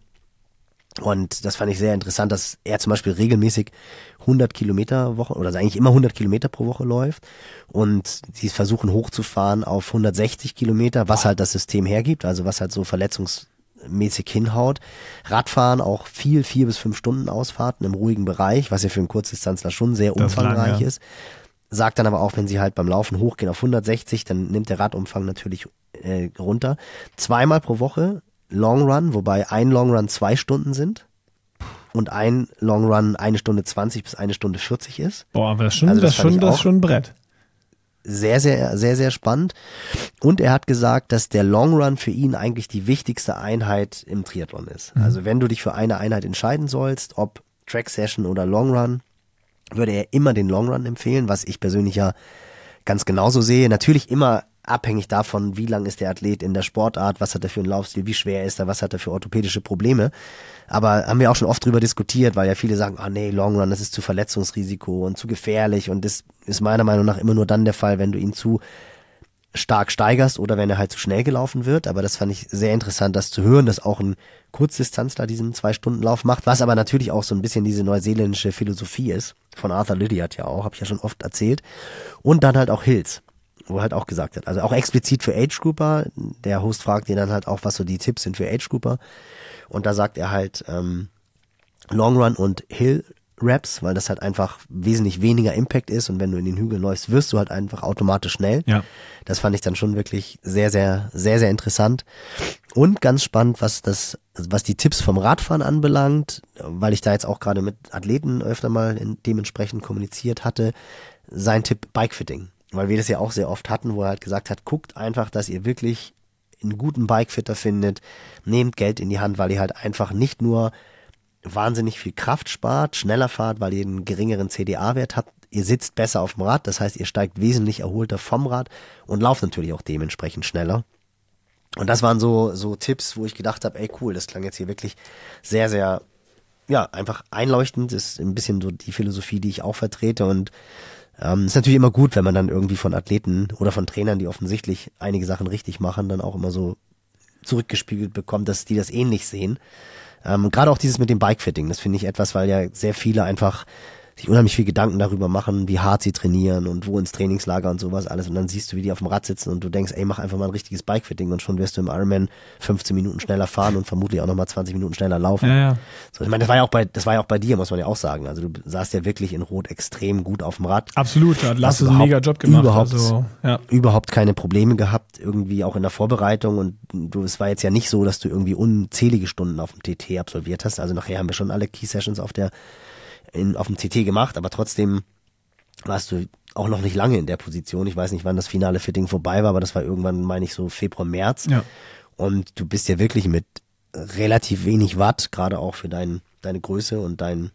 Und das fand ich sehr interessant, dass er zum Beispiel regelmäßig 100 Kilometer Woche oder eigentlich immer 100 Kilometer pro Woche läuft und sie versuchen hochzufahren auf 160 Kilometer, was halt das System hergibt, also was halt so verletzungsmäßig hinhaut. Radfahren auch viel, vier bis fünf Stunden Ausfahrten im ruhigen Bereich, was ja für einen Kurzdistanzler schon sehr ist lang, umfangreich ja. ist. Sagt dann aber auch, wenn sie halt beim Laufen hochgehen auf 160, dann nimmt der Radumfang natürlich äh, runter. Zweimal pro Woche Long Run, wobei ein Long Run zwei Stunden sind und ein Long Run eine Stunde 20 bis eine Stunde 40 ist. Boah, aber das ist schon, Also das das, schon, das schon ein Brett. Sehr, sehr, sehr, sehr spannend. Und er hat gesagt, dass der Long Run für ihn eigentlich die wichtigste Einheit im Triathlon ist. Also wenn du dich für eine Einheit entscheiden sollst, ob Track Session oder Long Run, würde er immer den Long Run empfehlen, was ich persönlich ja ganz genauso sehe. Natürlich immer abhängig davon, wie lang ist der Athlet in der Sportart, was hat er für einen Laufstil, wie schwer ist er, was hat er für orthopädische Probleme. Aber haben wir auch schon oft drüber diskutiert, weil ja viele sagen, ah nee, Long Run, das ist zu Verletzungsrisiko und zu gefährlich und das ist meiner Meinung nach immer nur dann der Fall, wenn du ihn zu stark steigerst oder wenn er halt zu schnell gelaufen wird. Aber das fand ich sehr interessant, das zu hören, dass auch ein Kurzdistanzler diesen Zwei-Stunden-Lauf macht, was aber natürlich auch so ein bisschen diese neuseeländische Philosophie ist. Von Arthur Lydiard ja auch, habe ich ja schon oft erzählt. Und dann halt auch Hills, wo er halt auch gesagt hat, also auch explizit für Age Grouper. Der Host fragt ihn dann halt auch, was so die Tipps sind für Age Grouper. Und da sagt er halt ähm, Long Run und Hill Raps, weil das halt einfach wesentlich weniger Impact ist und wenn du in den Hügeln läufst, wirst du halt einfach automatisch schnell. Ja. Das fand ich dann schon wirklich sehr, sehr, sehr, sehr interessant. Und ganz spannend, was das, was die Tipps vom Radfahren anbelangt, weil ich da jetzt auch gerade mit Athleten öfter mal in, dementsprechend kommuniziert hatte, sein Tipp Bikefitting. Weil wir das ja auch sehr oft hatten, wo er halt gesagt hat, guckt einfach, dass ihr wirklich einen guten Bikefitter findet, nehmt Geld in die Hand, weil ihr halt einfach nicht nur wahnsinnig viel Kraft spart, schneller fahrt, weil ihr einen geringeren CDA-Wert habt. Ihr sitzt besser auf dem Rad, das heißt, ihr steigt wesentlich erholter vom Rad und lauft natürlich auch dementsprechend schneller. Und das waren so, so Tipps, wo ich gedacht habe, ey cool, das klang jetzt hier wirklich sehr, sehr, ja, einfach einleuchtend. Ist ein bisschen so die Philosophie, die ich auch vertrete. Und ähm, ist natürlich immer gut, wenn man dann irgendwie von Athleten oder von Trainern, die offensichtlich einige Sachen richtig machen, dann auch immer so zurückgespiegelt bekommt, dass die das ähnlich sehen. Ähm, Gerade auch dieses mit dem Bikefitting, das finde ich etwas, weil ja sehr viele einfach sich unheimlich viel Gedanken darüber machen, wie hart sie trainieren und wo ins Trainingslager und sowas alles. Und dann siehst du, wie die auf dem Rad sitzen und du denkst, ey, mach einfach mal ein richtiges Bikefitting und schon wirst du im Ironman 15 Minuten schneller fahren und vermutlich auch nochmal 20 Minuten schneller laufen. Ja, ja. So, ich meine, das war ja auch bei, das war ja auch bei dir, muss man ja auch sagen. Also du saßt ja wirklich in Rot extrem gut auf dem Rad. Absolut, da hat Lasse Hast einen mega Job gemacht. überhaupt- also, ja. überhaupt keine Probleme gehabt, irgendwie auch in der Vorbereitung und du, es war jetzt ja nicht so, dass du irgendwie unzählige Stunden auf dem TT absolviert hast. Also nachher haben wir schon alle Key Sessions auf der, in, auf dem TT gemacht, aber trotzdem warst du auch noch nicht lange in der Position. Ich weiß nicht, wann das finale Fitting vorbei war, aber das war irgendwann, meine ich, so Februar, März. Ja. Und du bist ja wirklich mit relativ wenig Watt, gerade auch für dein, deine Größe und dein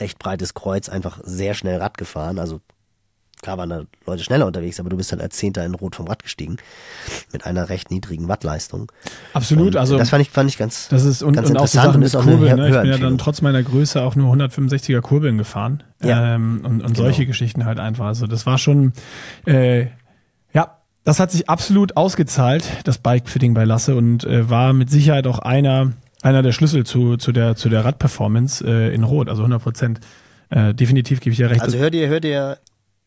recht breites Kreuz, einfach sehr schnell Rad gefahren. Also klar waren da Leute schneller unterwegs, aber du bist halt als Zehnter in Rot vom Rad gestiegen. Mit einer recht niedrigen Wattleistung. Absolut, Und also das fand ich, fand ich ganz, Das ist und, ganz und auch so interessant Sachen und mit ist auch eine Kurbeln. Ne? Ich bin ja dann trotz meiner Größe auch nur 165er Kurbeln gefahren. Ja. Ähm, und und Genau. solche Geschichten halt einfach. Also das war schon, äh, ja, das hat sich absolut ausgezahlt, das Bikefitting bei Lasse und äh, war mit Sicherheit auch einer, einer der Schlüssel zu, zu der, zu der Radperformance äh, in Rot, also 100 Prozent. Äh, definitiv gebe ich ja recht. Also hör dir, hör dir,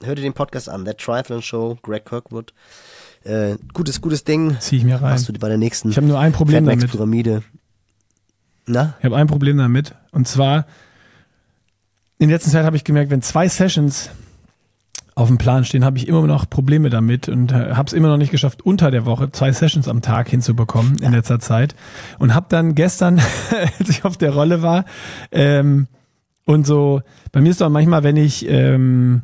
hör dir den Podcast an, That Triathlon Show, Greg Kirkwood. Äh, gutes, gutes Ding. Zieh ich mir rein. Machst du bei der nächsten Ich habe nur ein Problem damit. Fatmax-Pyramide. Na? Ich habe ein Problem damit. Und zwar, in letzter Zeit habe ich gemerkt, wenn zwei Sessions auf dem Plan stehen, habe ich immer noch Probleme damit und äh, habe es immer noch nicht geschafft, unter der Woche zwei Sessions am Tag hinzubekommen in letzter Zeit. Und habe dann gestern, als ich auf der Rolle war, ähm, und so, bei mir ist doch manchmal, wenn ich ähm,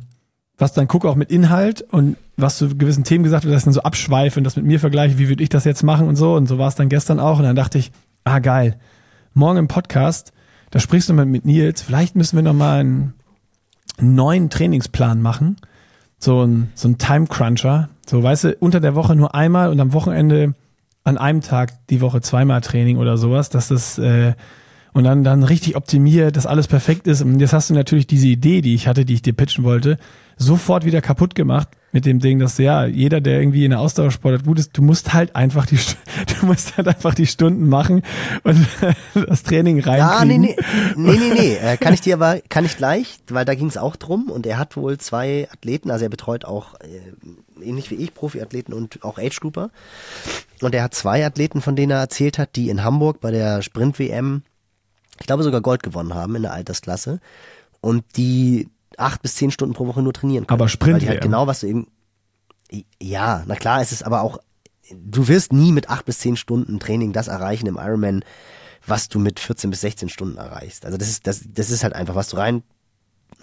was dann gucke, auch mit Inhalt und was zu gewissen Themen gesagt wird, ich dann so abschweife und das mit mir vergleiche, wie würde ich das jetzt machen und so. Und so war es dann gestern auch. Und dann dachte ich, ah geil, morgen im Podcast, da sprichst du mal mit Nils, vielleicht müssen wir noch mal einen neuen Trainingsplan machen. So ein, so ein Time Cruncher. So, weißt du, unter der Woche nur einmal und am Wochenende an einem Tag die Woche zweimal Training oder sowas, dass das äh, und dann, dann richtig optimiert, dass alles perfekt ist. Und jetzt hast du natürlich diese Idee, die ich hatte, die ich dir pitchen wollte, sofort wieder kaputt gemacht mit dem Ding, dass ja, jeder, der irgendwie in der Ausdauersport gut ist, du musst halt einfach die, du musst halt einfach die Stunden machen und das Training reinkriegen. Ja, nee, nee, nee, nee, nee. Äh, kann ich dir aber, kann ich gleich, weil da ging es auch drum und er hat wohl zwei Athleten, also er betreut auch äh, ähnlich wie ich Profiathleten und auch Age Grouper und er hat zwei Athleten, von denen er erzählt hat, die in Hamburg bei der Sprint WM, ich glaube sogar Gold gewonnen haben in der Altersklasse und die acht bis zehn Stunden pro Woche nur trainieren können. Aber Sprint weil die halt genau was du eben, ja, na klar, es ist aber auch, du wirst nie mit acht bis zehn Stunden Training das erreichen im Ironman, was du mit 14 bis 16 Stunden erreichst. Also das ist, das, das ist halt einfach, was du rein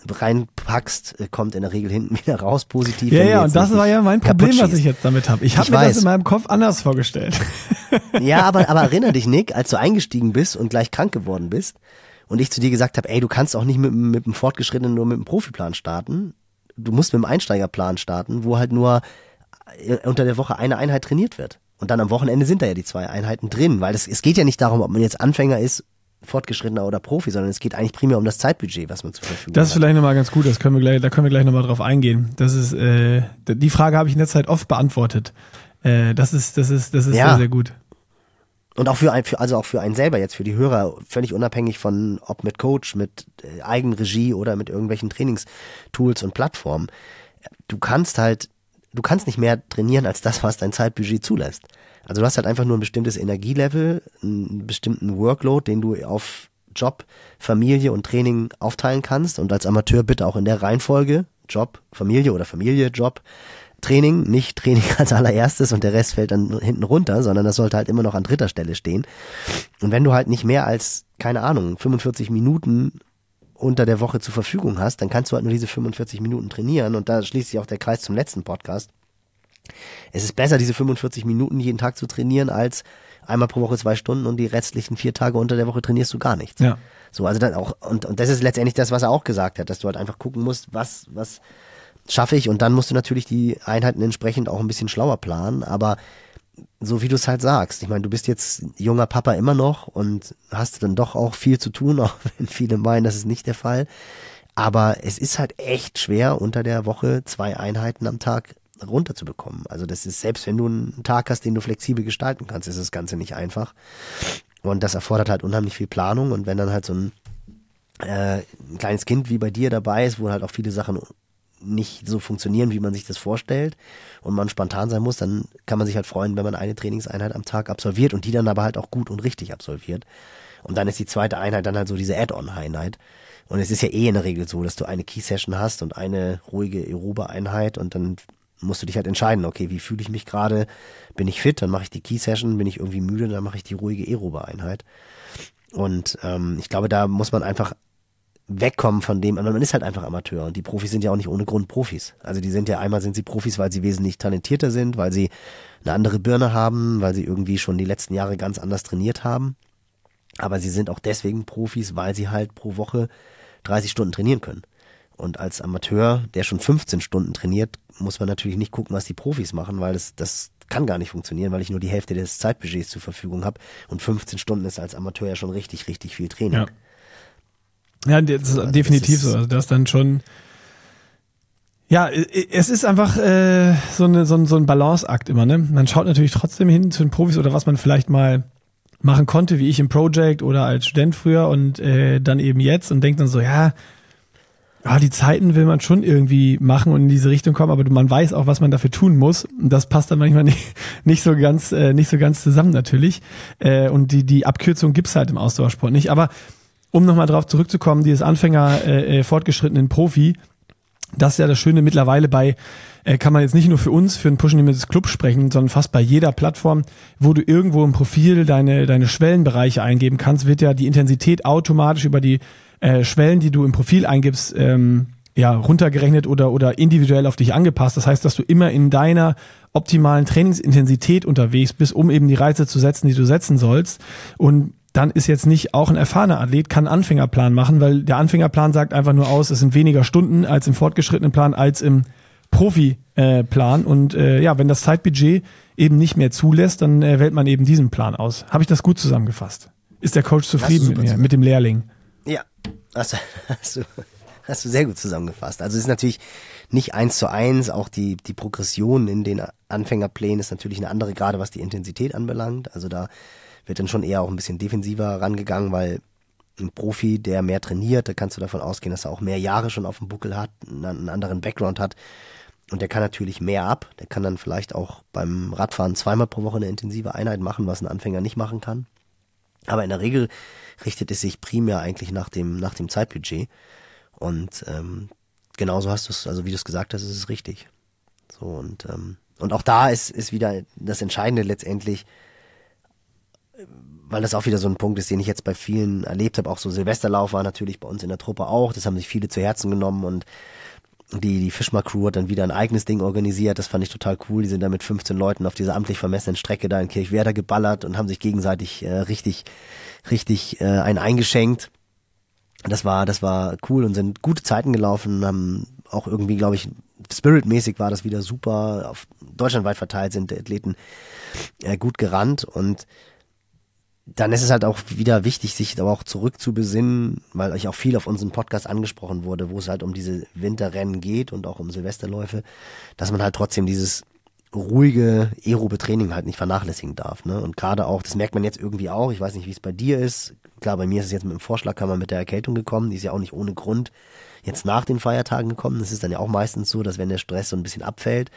reinpackst, äh, kommt in der Regel hinten wieder raus, positiv. Ja, ja, und das war ja mein Problem, was ich jetzt damit habe. Ich habe mir das weiß. in meinem Kopf anders vorgestellt. Ja, aber, aber erinnere dich, Nick, als du eingestiegen bist und gleich krank geworden bist und ich zu dir gesagt habe, ey, du kannst auch nicht mit, mit dem Fortgeschrittenen nur mit dem Profiplan starten. Du musst mit dem Einsteigerplan starten, wo halt nur äh, unter der Woche eine Einheit trainiert wird. Und dann am Wochenende sind da ja die zwei Einheiten drin, weil es, es geht ja nicht darum, ob man jetzt Anfänger ist, Fortgeschrittener oder Profi, sondern es geht eigentlich primär um das Zeitbudget, was man zur Verfügung Das ist hat. vielleicht nochmal ganz gut, das können wir gleich, da können wir gleich nochmal drauf eingehen. Das ist, äh, die Frage habe ich in der Zeit oft beantwortet. Äh, das ist, das ist, das ist Ja. sehr, sehr gut. Und auch für, ein, für also auch für einen selber jetzt, für die Hörer, völlig unabhängig von, ob mit Coach, mit äh, Eigenregie oder mit irgendwelchen Trainingstools und Plattformen. Du kannst halt, du kannst nicht mehr trainieren als das, was dein Zeitbudget zulässt. Also du hast halt einfach nur ein bestimmtes Energielevel, einen bestimmten Workload, den du auf Job, Familie und Training aufteilen kannst und als Amateur bitte auch in der Reihenfolge Job, Familie oder Familie, Job, Training, nicht Training als allererstes und der Rest fällt dann hinten runter, sondern das sollte halt immer noch an dritter Stelle stehen. Und wenn du halt nicht mehr als, keine Ahnung, 45 Minuten unter der Woche zur Verfügung hast, dann kannst du halt nur diese 45 Minuten trainieren und da schließt sich auch der Kreis zum letzten Podcast. Es ist besser, diese 45 Minuten jeden Tag zu trainieren, als einmal pro Woche zwei Stunden und die restlichen vier Tage unter der Woche trainierst du gar nichts. Ja. So, also dann auch, und, und das ist letztendlich das, was er auch gesagt hat, dass du halt einfach gucken musst, was, was schaffe ich und dann musst du natürlich die Einheiten entsprechend auch ein bisschen schlauer planen, aber so wie du es halt sagst, ich meine, du bist jetzt junger Papa immer noch und hast dann doch auch viel zu tun, auch wenn viele meinen, das ist nicht der Fall. Aber es ist halt echt schwer, unter der Woche zwei Einheiten am Tag runterzubekommen. Also das ist, selbst wenn du einen Tag hast, den du flexibel gestalten kannst, ist das Ganze nicht einfach. Und das erfordert halt unheimlich viel Planung. Und wenn dann halt so ein, äh, ein kleines Kind wie bei dir dabei ist, wo halt auch viele Sachen nicht so funktionieren, wie man sich das vorstellt und man spontan sein muss, dann kann man sich halt freuen, wenn man eine Trainingseinheit am Tag absolviert und die dann aber halt auch gut und richtig absolviert. Und dann ist die zweite Einheit dann halt so diese Add-on-Einheit. Und es ist ja eh in der Regel so, dass du eine Key-Session hast und eine ruhige Aerobe-Einheit und dann musst du dich halt entscheiden, okay, wie fühle ich mich gerade? Bin ich fit? Dann mache ich die Key-Session. Bin ich irgendwie müde? Dann mache ich die ruhige Aerobe-Einheit. Und ähm, ich glaube, da muss man einfach wegkommen von dem, man ist halt einfach Amateur und die Profis sind ja auch nicht ohne Grund Profis. Also die sind ja einmal sind sie Profis, weil sie wesentlich talentierter sind, weil sie eine andere Birne haben, weil sie irgendwie schon die letzten Jahre ganz anders trainiert haben. Aber sie sind auch deswegen Profis, weil sie halt pro Woche 30 Stunden trainieren können. Und als Amateur, der schon 15 Stunden trainiert, muss man natürlich nicht gucken, was die Profis machen, weil das, das kann gar nicht funktionieren, weil ich nur die Hälfte des Zeitbudgets zur Verfügung habe. Und 15 Stunden ist als Amateur ja schon richtig, richtig viel Training. Ja. Ja, das ist Also definitiv das ist- so. Also das dann schon. Ja, es ist einfach äh, so, eine, so, ein, so ein Balanceakt immer, ne? Man schaut natürlich trotzdem hin zu den Profis oder was man vielleicht mal machen konnte, wie ich im Project oder als Student früher und äh, dann eben jetzt und denkt dann so, ja, ja, die Zeiten will man schon irgendwie machen und in diese Richtung kommen, aber man weiß auch, was man dafür tun muss. Und das passt dann manchmal nicht, nicht so ganz, äh, nicht so ganz zusammen natürlich. Äh, und die, die Abkürzung gibt's halt im Ausdauersport nicht. Aber um nochmal drauf zurückzukommen, dieses Anfänger, äh, äh, fortgeschrittenen Profi, das ist ja das Schöne mittlerweile bei, äh, kann man jetzt nicht nur für uns, für den Push Limits Club sprechen, sondern fast bei jeder Plattform, wo du irgendwo im Profil deine, deine Schwellenbereiche eingeben kannst, wird ja die Intensität automatisch über die äh, Schwellen, die du im Profil eingibst, ähm, ja, runtergerechnet oder, oder individuell auf dich angepasst. Das heißt, dass du immer in deiner optimalen Trainingsintensität unterwegs bist, um eben die Reize zu setzen, die du setzen sollst. Und dann ist jetzt nicht auch ein erfahrener Athlet, kann einen Anfängerplan machen, weil der Anfängerplan sagt einfach nur aus, es sind weniger Stunden als im fortgeschrittenen Plan, als im Profi-Plan. Und äh, ja, wenn das Zeitbudget eben nicht mehr zulässt, dann äh, wählt man eben diesen Plan aus. Habe ich das gut zusammengefasst? Ist der Coach zufrieden mit mir, mit dem Lehrling? Ja, hast, du- hast, du, hast du sehr gut zusammengefasst. Also es ist natürlich nicht eins zu eins, auch die, die Progression in den Anfängerplänen ist natürlich eine andere, gerade was die Intensität anbelangt. Also da wird dann schon eher auch ein bisschen defensiver rangegangen, weil ein Profi, der mehr trainiert, da kannst du davon ausgehen, dass er auch mehr Jahre schon auf dem Buckel hat, einen anderen Background hat. Und der kann natürlich mehr ab. Der kann dann vielleicht auch beim Radfahren zweimal pro Woche eine intensive Einheit machen, was ein Anfänger nicht machen kann. Aber in der Regel richtet es sich primär eigentlich nach dem, nach dem Zeitbudget. Und ähm, genauso hast du es, also wie du es gesagt hast, ist es richtig. So und, ähm, und auch da ist, ist wieder das Entscheidende letztendlich, weil das auch wieder so ein Punkt ist, den ich jetzt bei vielen erlebt habe. Auch so Silvesterlauf war natürlich bei uns in der Truppe auch. Das haben sich viele zu Herzen genommen und die, die Fischmark Crew hat dann wieder ein eigenes Ding organisiert. Das fand ich total cool. Die sind da mit 15 Leuten auf dieser amtlich vermessenen Strecke da in Kirchwerder geballert und haben sich gegenseitig äh, richtig, richtig äh, einen eingeschenkt. Das war, das war cool und sind gute Zeiten gelaufen, haben auch irgendwie, glaube ich, spiritmäßig war das wieder super. Auf deutschlandweit verteilt sind die Athleten äh, gut gerannt und dann ist es halt auch wieder wichtig, sich aber auch zurückzubesinnen, weil ich auch viel auf unserem Podcast angesprochen wurde, wo es halt um diese Winterrennen geht und auch um Silvesterläufe, dass man halt trotzdem dieses ruhige aerobe Training halt nicht vernachlässigen darf. Ne? Und gerade auch, das merkt man jetzt irgendwie auch, ich weiß nicht, wie es bei dir ist. Klar, bei mir ist es jetzt mit dem Vorschlagkammer mit der Erkältung gekommen, die ist ja auch nicht ohne Grund jetzt nach den Feiertagen gekommen. Das ist dann ja auch meistens so, dass wenn der Stress so ein bisschen abfällt,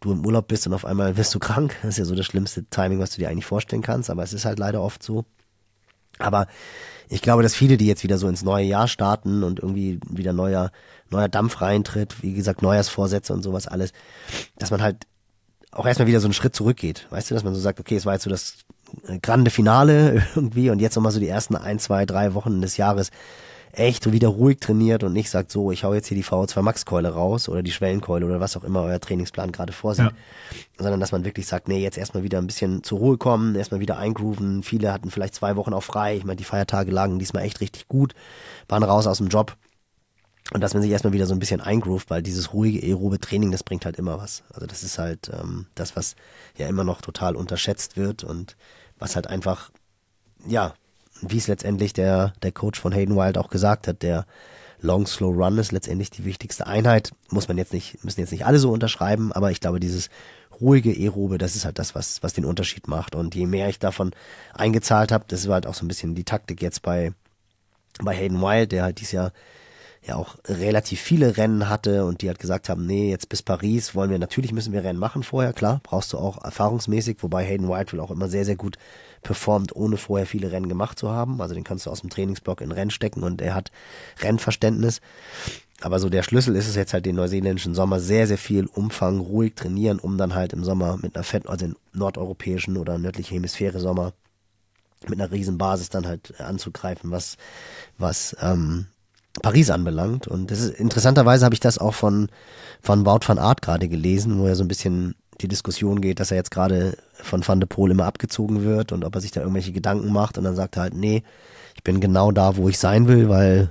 du im Urlaub bist und auf einmal wirst du krank. Das ist ja so das schlimmste Timing, was du dir eigentlich vorstellen kannst, aber es ist halt leider oft so. Aber ich glaube, dass viele, die jetzt wieder so ins neue Jahr starten und irgendwie wieder neuer, neuer Dampf reintritt, wie gesagt, Neujahrsvorsätze und sowas alles, dass man halt auch erstmal wieder so einen Schritt zurückgeht. Weißt du, dass man so sagt, okay, es war jetzt so das äh, grande Finale irgendwie und jetzt nochmal so die ersten ein, zwei, drei Wochen des Jahres echt so wieder ruhig trainiert und nicht sagt so, ich hau jetzt hier die VO2 Max Keule raus oder die Schwellenkeule oder was auch immer euer Trainingsplan gerade vorsieht, ja. sondern dass man wirklich sagt, nee, jetzt erstmal wieder ein bisschen zur Ruhe kommen, erstmal wieder eingrooven. Viele hatten vielleicht zwei Wochen auch frei. Ich meine, die Feiertage lagen diesmal echt richtig gut, waren raus aus dem Job. Und dass man sich erstmal wieder so ein bisschen eingroovt, weil dieses ruhige aerobe Training, das bringt halt immer was. Also das ist halt ähm, das, was ja immer noch total unterschätzt wird und was halt einfach, ja, wie es letztendlich der, der Coach von Hayden Wild auch gesagt hat, der Long Slow Run ist letztendlich die wichtigste Einheit. Muss man jetzt nicht, müssen jetzt nicht alle so unterschreiben, aber ich glaube, dieses ruhige Aerobe, das ist halt das, was, was den Unterschied macht. Und je mehr ich davon eingezahlt habe, das war halt auch so ein bisschen die Taktik jetzt bei, bei Hayden Wild, der halt dieses Jahr ja auch relativ viele Rennen hatte und die halt gesagt haben, nee, jetzt bis Paris wollen wir, natürlich müssen wir Rennen machen vorher, klar, brauchst du auch erfahrungsmäßig, wobei Hayden White auch immer sehr, sehr gut performt, ohne vorher viele Rennen gemacht zu haben. Also den kannst du aus dem Trainingsblock in Rennen stecken und er hat Rennverständnis. Aber so der Schlüssel ist es jetzt halt den neuseeländischen Sommer sehr, sehr viel Umfang ruhig trainieren, um dann halt im Sommer mit einer Fett, also in nordeuropäischen oder nördliche Hemisphäre Sommer mit einer riesen Basis dann halt anzugreifen, was, was ähm, Paris anbelangt. Und das ist, interessanterweise habe ich das auch von, von Wout van Art gerade gelesen, wo er so ein bisschen die Diskussion geht, dass er jetzt gerade von Van de Poel immer abgezogen wird und ob er sich da irgendwelche Gedanken macht. Und dann sagt er halt, nee, ich bin genau da, wo ich sein will, weil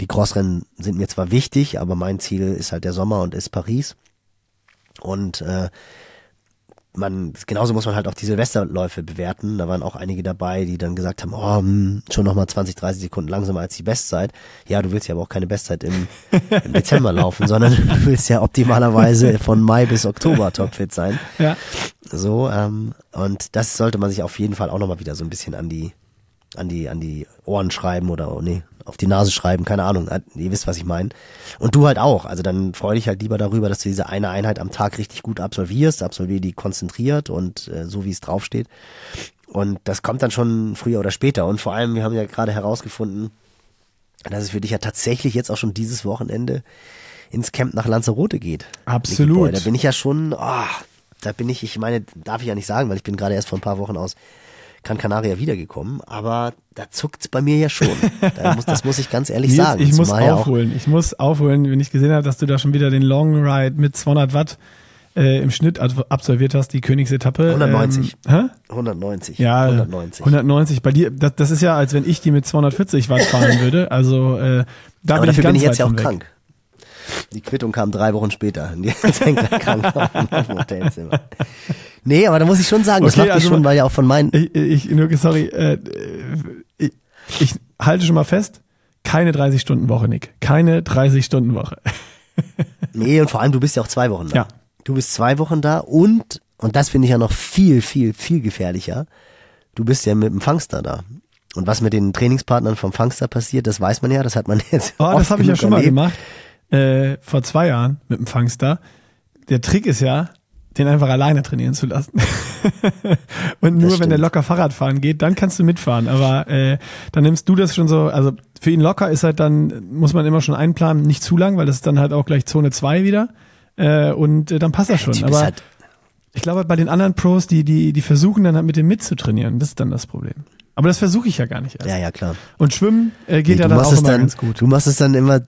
die Crossrennen sind mir zwar wichtig, aber mein Ziel ist halt der Sommer und ist Paris. Und äh, man, genauso muss man halt auch die Silvesterläufe bewerten. Da waren auch einige dabei, die dann gesagt haben, oh, hm, schon nochmal 20, 30 Sekunden langsamer als die Bestzeit. Ja, du willst ja aber auch keine Bestzeit im, im Dezember laufen, sondern du willst ja optimalerweise von Mai bis Oktober topfit sein. Ja. So, ähm, und das sollte man sich auf jeden Fall auch nochmal wieder so ein bisschen an die, an die, an die Ohren schreiben oder, oh, nee, auf die Nase schreiben, keine Ahnung, ihr wisst, was ich meine. Und du halt auch. Also dann freu dich halt lieber darüber, dass du diese eine Einheit am Tag richtig gut absolvierst, absolvier die konzentriert und äh, so wie es draufsteht. Und das kommt dann schon früher oder später. Und vor allem, wir haben ja gerade herausgefunden, dass es für dich ja tatsächlich jetzt auch schon dieses Wochenende ins Camp nach Lanzarote geht. Absolut. Da bin ich ja schon, oh, da bin ich, ich meine, darf ich ja nicht sagen, weil ich bin gerade erst vor ein paar Wochen aus Gran Canaria wiedergekommen, aber da zuckt's bei mir ja schon. Da muss, das muss ich ganz ehrlich Nils, sagen. Ich muss aufholen. ich muss aufholen, wenn ich gesehen habe, dass du da schon wieder den Long Ride mit 200 Watt äh, im Schnitt absolviert hast, die Königsetappe. 190. Ähm, hä? 190. Ja, 190. 190. Bei dir, das, das ist ja, als wenn ich die mit 240 Watt fahren würde. Also äh, da aber bin ich ganz bin ich jetzt ja auch weg. krank. Die Quittung kam drei Wochen später. Und jetzt hängt er krank auf dem Hotelzimmer. Nee, aber da muss ich schon sagen, das Okay, macht mich also schon, weil ja auch von meinen. Ich, ich nur, sorry, äh, ich, ich halte schon mal fest, keine 30-Stunden-Woche, Nick. Keine 30-Stunden-Woche. Nee, und vor allem, du bist ja auch zwei Wochen da. Ja. Du bist zwei Wochen da und, und das finde ich ja noch viel, viel, viel gefährlicher, du bist ja mit dem Fangster da. Und was mit den Trainingspartnern vom Fangster passiert, das weiß man ja, das hat man jetzt. Oh, das habe ich ja schon mal erlebt. gemacht. Äh, vor zwei Jahren mit dem Fangster. Der Trick ist ja, den einfach alleine trainieren zu lassen. Und nur wenn der locker Fahrrad fahren geht, dann kannst du mitfahren. Aber äh, dann nimmst du das schon so, also für ihn locker ist halt dann, muss man immer schon einplanen, nicht zu lang, weil das ist dann halt auch gleich Zone 2 wieder. Äh, und äh, dann passt das schon. Aber halt, ich glaube, bei den anderen Pros, die, die, die versuchen dann halt mit dem mitzutrainieren. Das ist dann das Problem. Aber das versuche ich ja gar nicht erst. ja, ja, klar. Und Schwimmen äh, geht Nee, ja dann auch immer dann, ganz gut. Du machst es dann immer,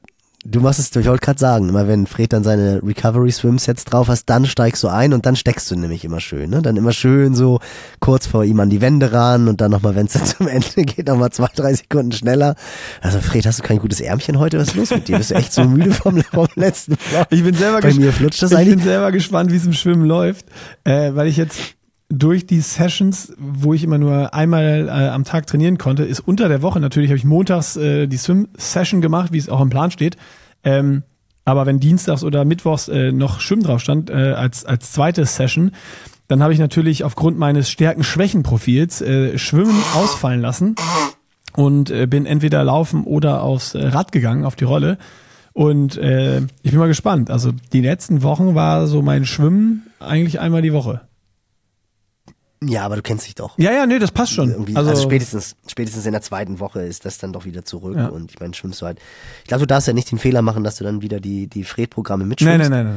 Du machst es, ich wollte gerade sagen, immer wenn Fred dann seine Recovery Swimsets drauf hast, dann steigst du ein und dann steckst du nämlich immer schön, ne? Dann immer schön so kurz vor ihm an die Wände ran und dann nochmal, wenn es dann zum Ende geht, nochmal zwei, drei Sekunden schneller. Also Fred, hast du kein gutes Ärmchen heute? Was ist los mit dir? Bist du echt so müde vom, vom letzten Mal? Ich bin selber Bei mir flutscht das Ich bin selber gespannt, wie es im Schwimmen läuft, äh, weil ich jetzt durch die Sessions, wo ich immer nur einmal äh, am Tag trainieren konnte, ist unter der Woche natürlich, habe ich montags äh, die Swim-Session gemacht, wie es auch im Plan steht. Ähm, aber wenn dienstags oder mittwochs äh, noch Schwimmen drauf stand, äh, als, als zweite Session, dann habe ich natürlich aufgrund meines Stärken-Schwächen-Profils äh, Schwimmen ausfallen lassen und äh, bin entweder laufen oder aufs Rad gegangen, auf die Rolle. Und ich bin mal gespannt. Also die letzten Wochen war so mein Schwimmen eigentlich einmal die Woche. Ja, aber du kennst dich doch. Ja, ja, nee, das passt schon. Irgendwie, also, spätestens, spätestens in der zweiten Woche ist das dann doch wieder zurück Ja. und ich meine, schwimmst du halt. Ich glaube, du darfst ja nicht den Fehler machen, dass du dann wieder die, die Fred-Programme Nein, mitschwimmst. nein, nein, nein,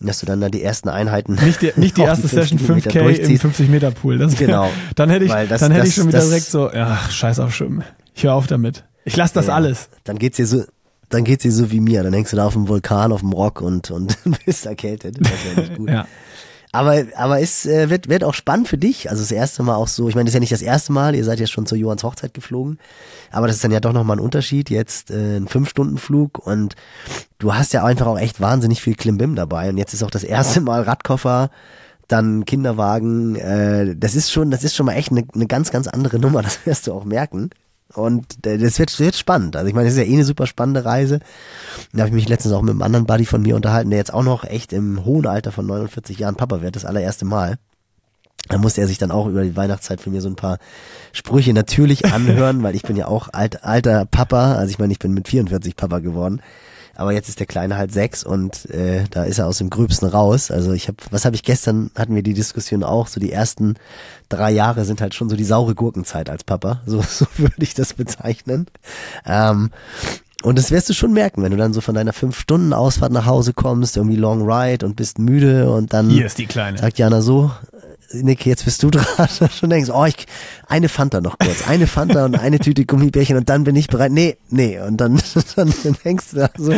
nein. Dass du dann da die ersten Einheiten. Nicht die, nicht die erste Session Kilometer 5K im durchziehst. 50 Meter Pool. Das, Genau. Dann hätte ich, das- dann hätte ich das- schon wieder das- direkt so, ach, scheiß auf Schwimmen. Ich höre auf damit. Ich lasse das Ja. alles. Dann geht's dir so, dann geht's dir so wie mir. Dann hängst du da auf dem Vulkan, auf dem Rock und, und bist erkältet. Das wäre nicht gut. Ja. Aber, aber es äh, wird, wird auch spannend für dich. Also das erste Mal auch so, ich meine, das ist ja nicht das erste Mal, ihr seid ja schon zur Johans Hochzeit geflogen. Aber das ist dann ja doch nochmal ein Unterschied. Jetzt äh, ein Fünf-Stunden-Flug und du hast ja einfach auch echt wahnsinnig viel Klimbim dabei. Und jetzt ist auch das erste Mal Radkoffer, dann Kinderwagen. Äh, das ist schon, das ist schon mal echt eine, eine ganz, ganz andere Nummer. Das wirst du auch merken. Und äh, das wird, wird spannend. Also ich meine, das ist ja eh eine super spannende Reise. Da habe ich mich letztens auch mit einem anderen Buddy von mir unterhalten, der jetzt auch noch echt im hohen Alter von 49 Jahren Papa wird, das allererste Mal. Da musste er sich dann auch über die Weihnachtszeit von mir so ein paar Sprüche natürlich anhören, weil ich bin ja auch alt, alter Papa. Also ich meine, ich bin mit 44 Papa geworden. Aber jetzt ist der Kleine halt sechs und äh, da ist er aus dem Gröbsten raus. Also ich habe, was habe ich gestern, hatten wir die Diskussion auch, so die ersten drei Jahre sind halt schon so die saure Gurkenzeit als Papa. So, so würde ich das bezeichnen. Ähm, und das wirst du schon merken, wenn du dann so von deiner fünf Stunden Ausfahrt nach Hause kommst, irgendwie Long Ride und bist müde und dann Hier ist die Kleine. sagt Jana so, Nick, jetzt bist du dran. schon denkst, oh, ich, eine Fanta noch kurz, eine Fanta und eine Tüte Gummibärchen und dann bin ich bereit. Nee, nee. Und dann, dann hängst du da so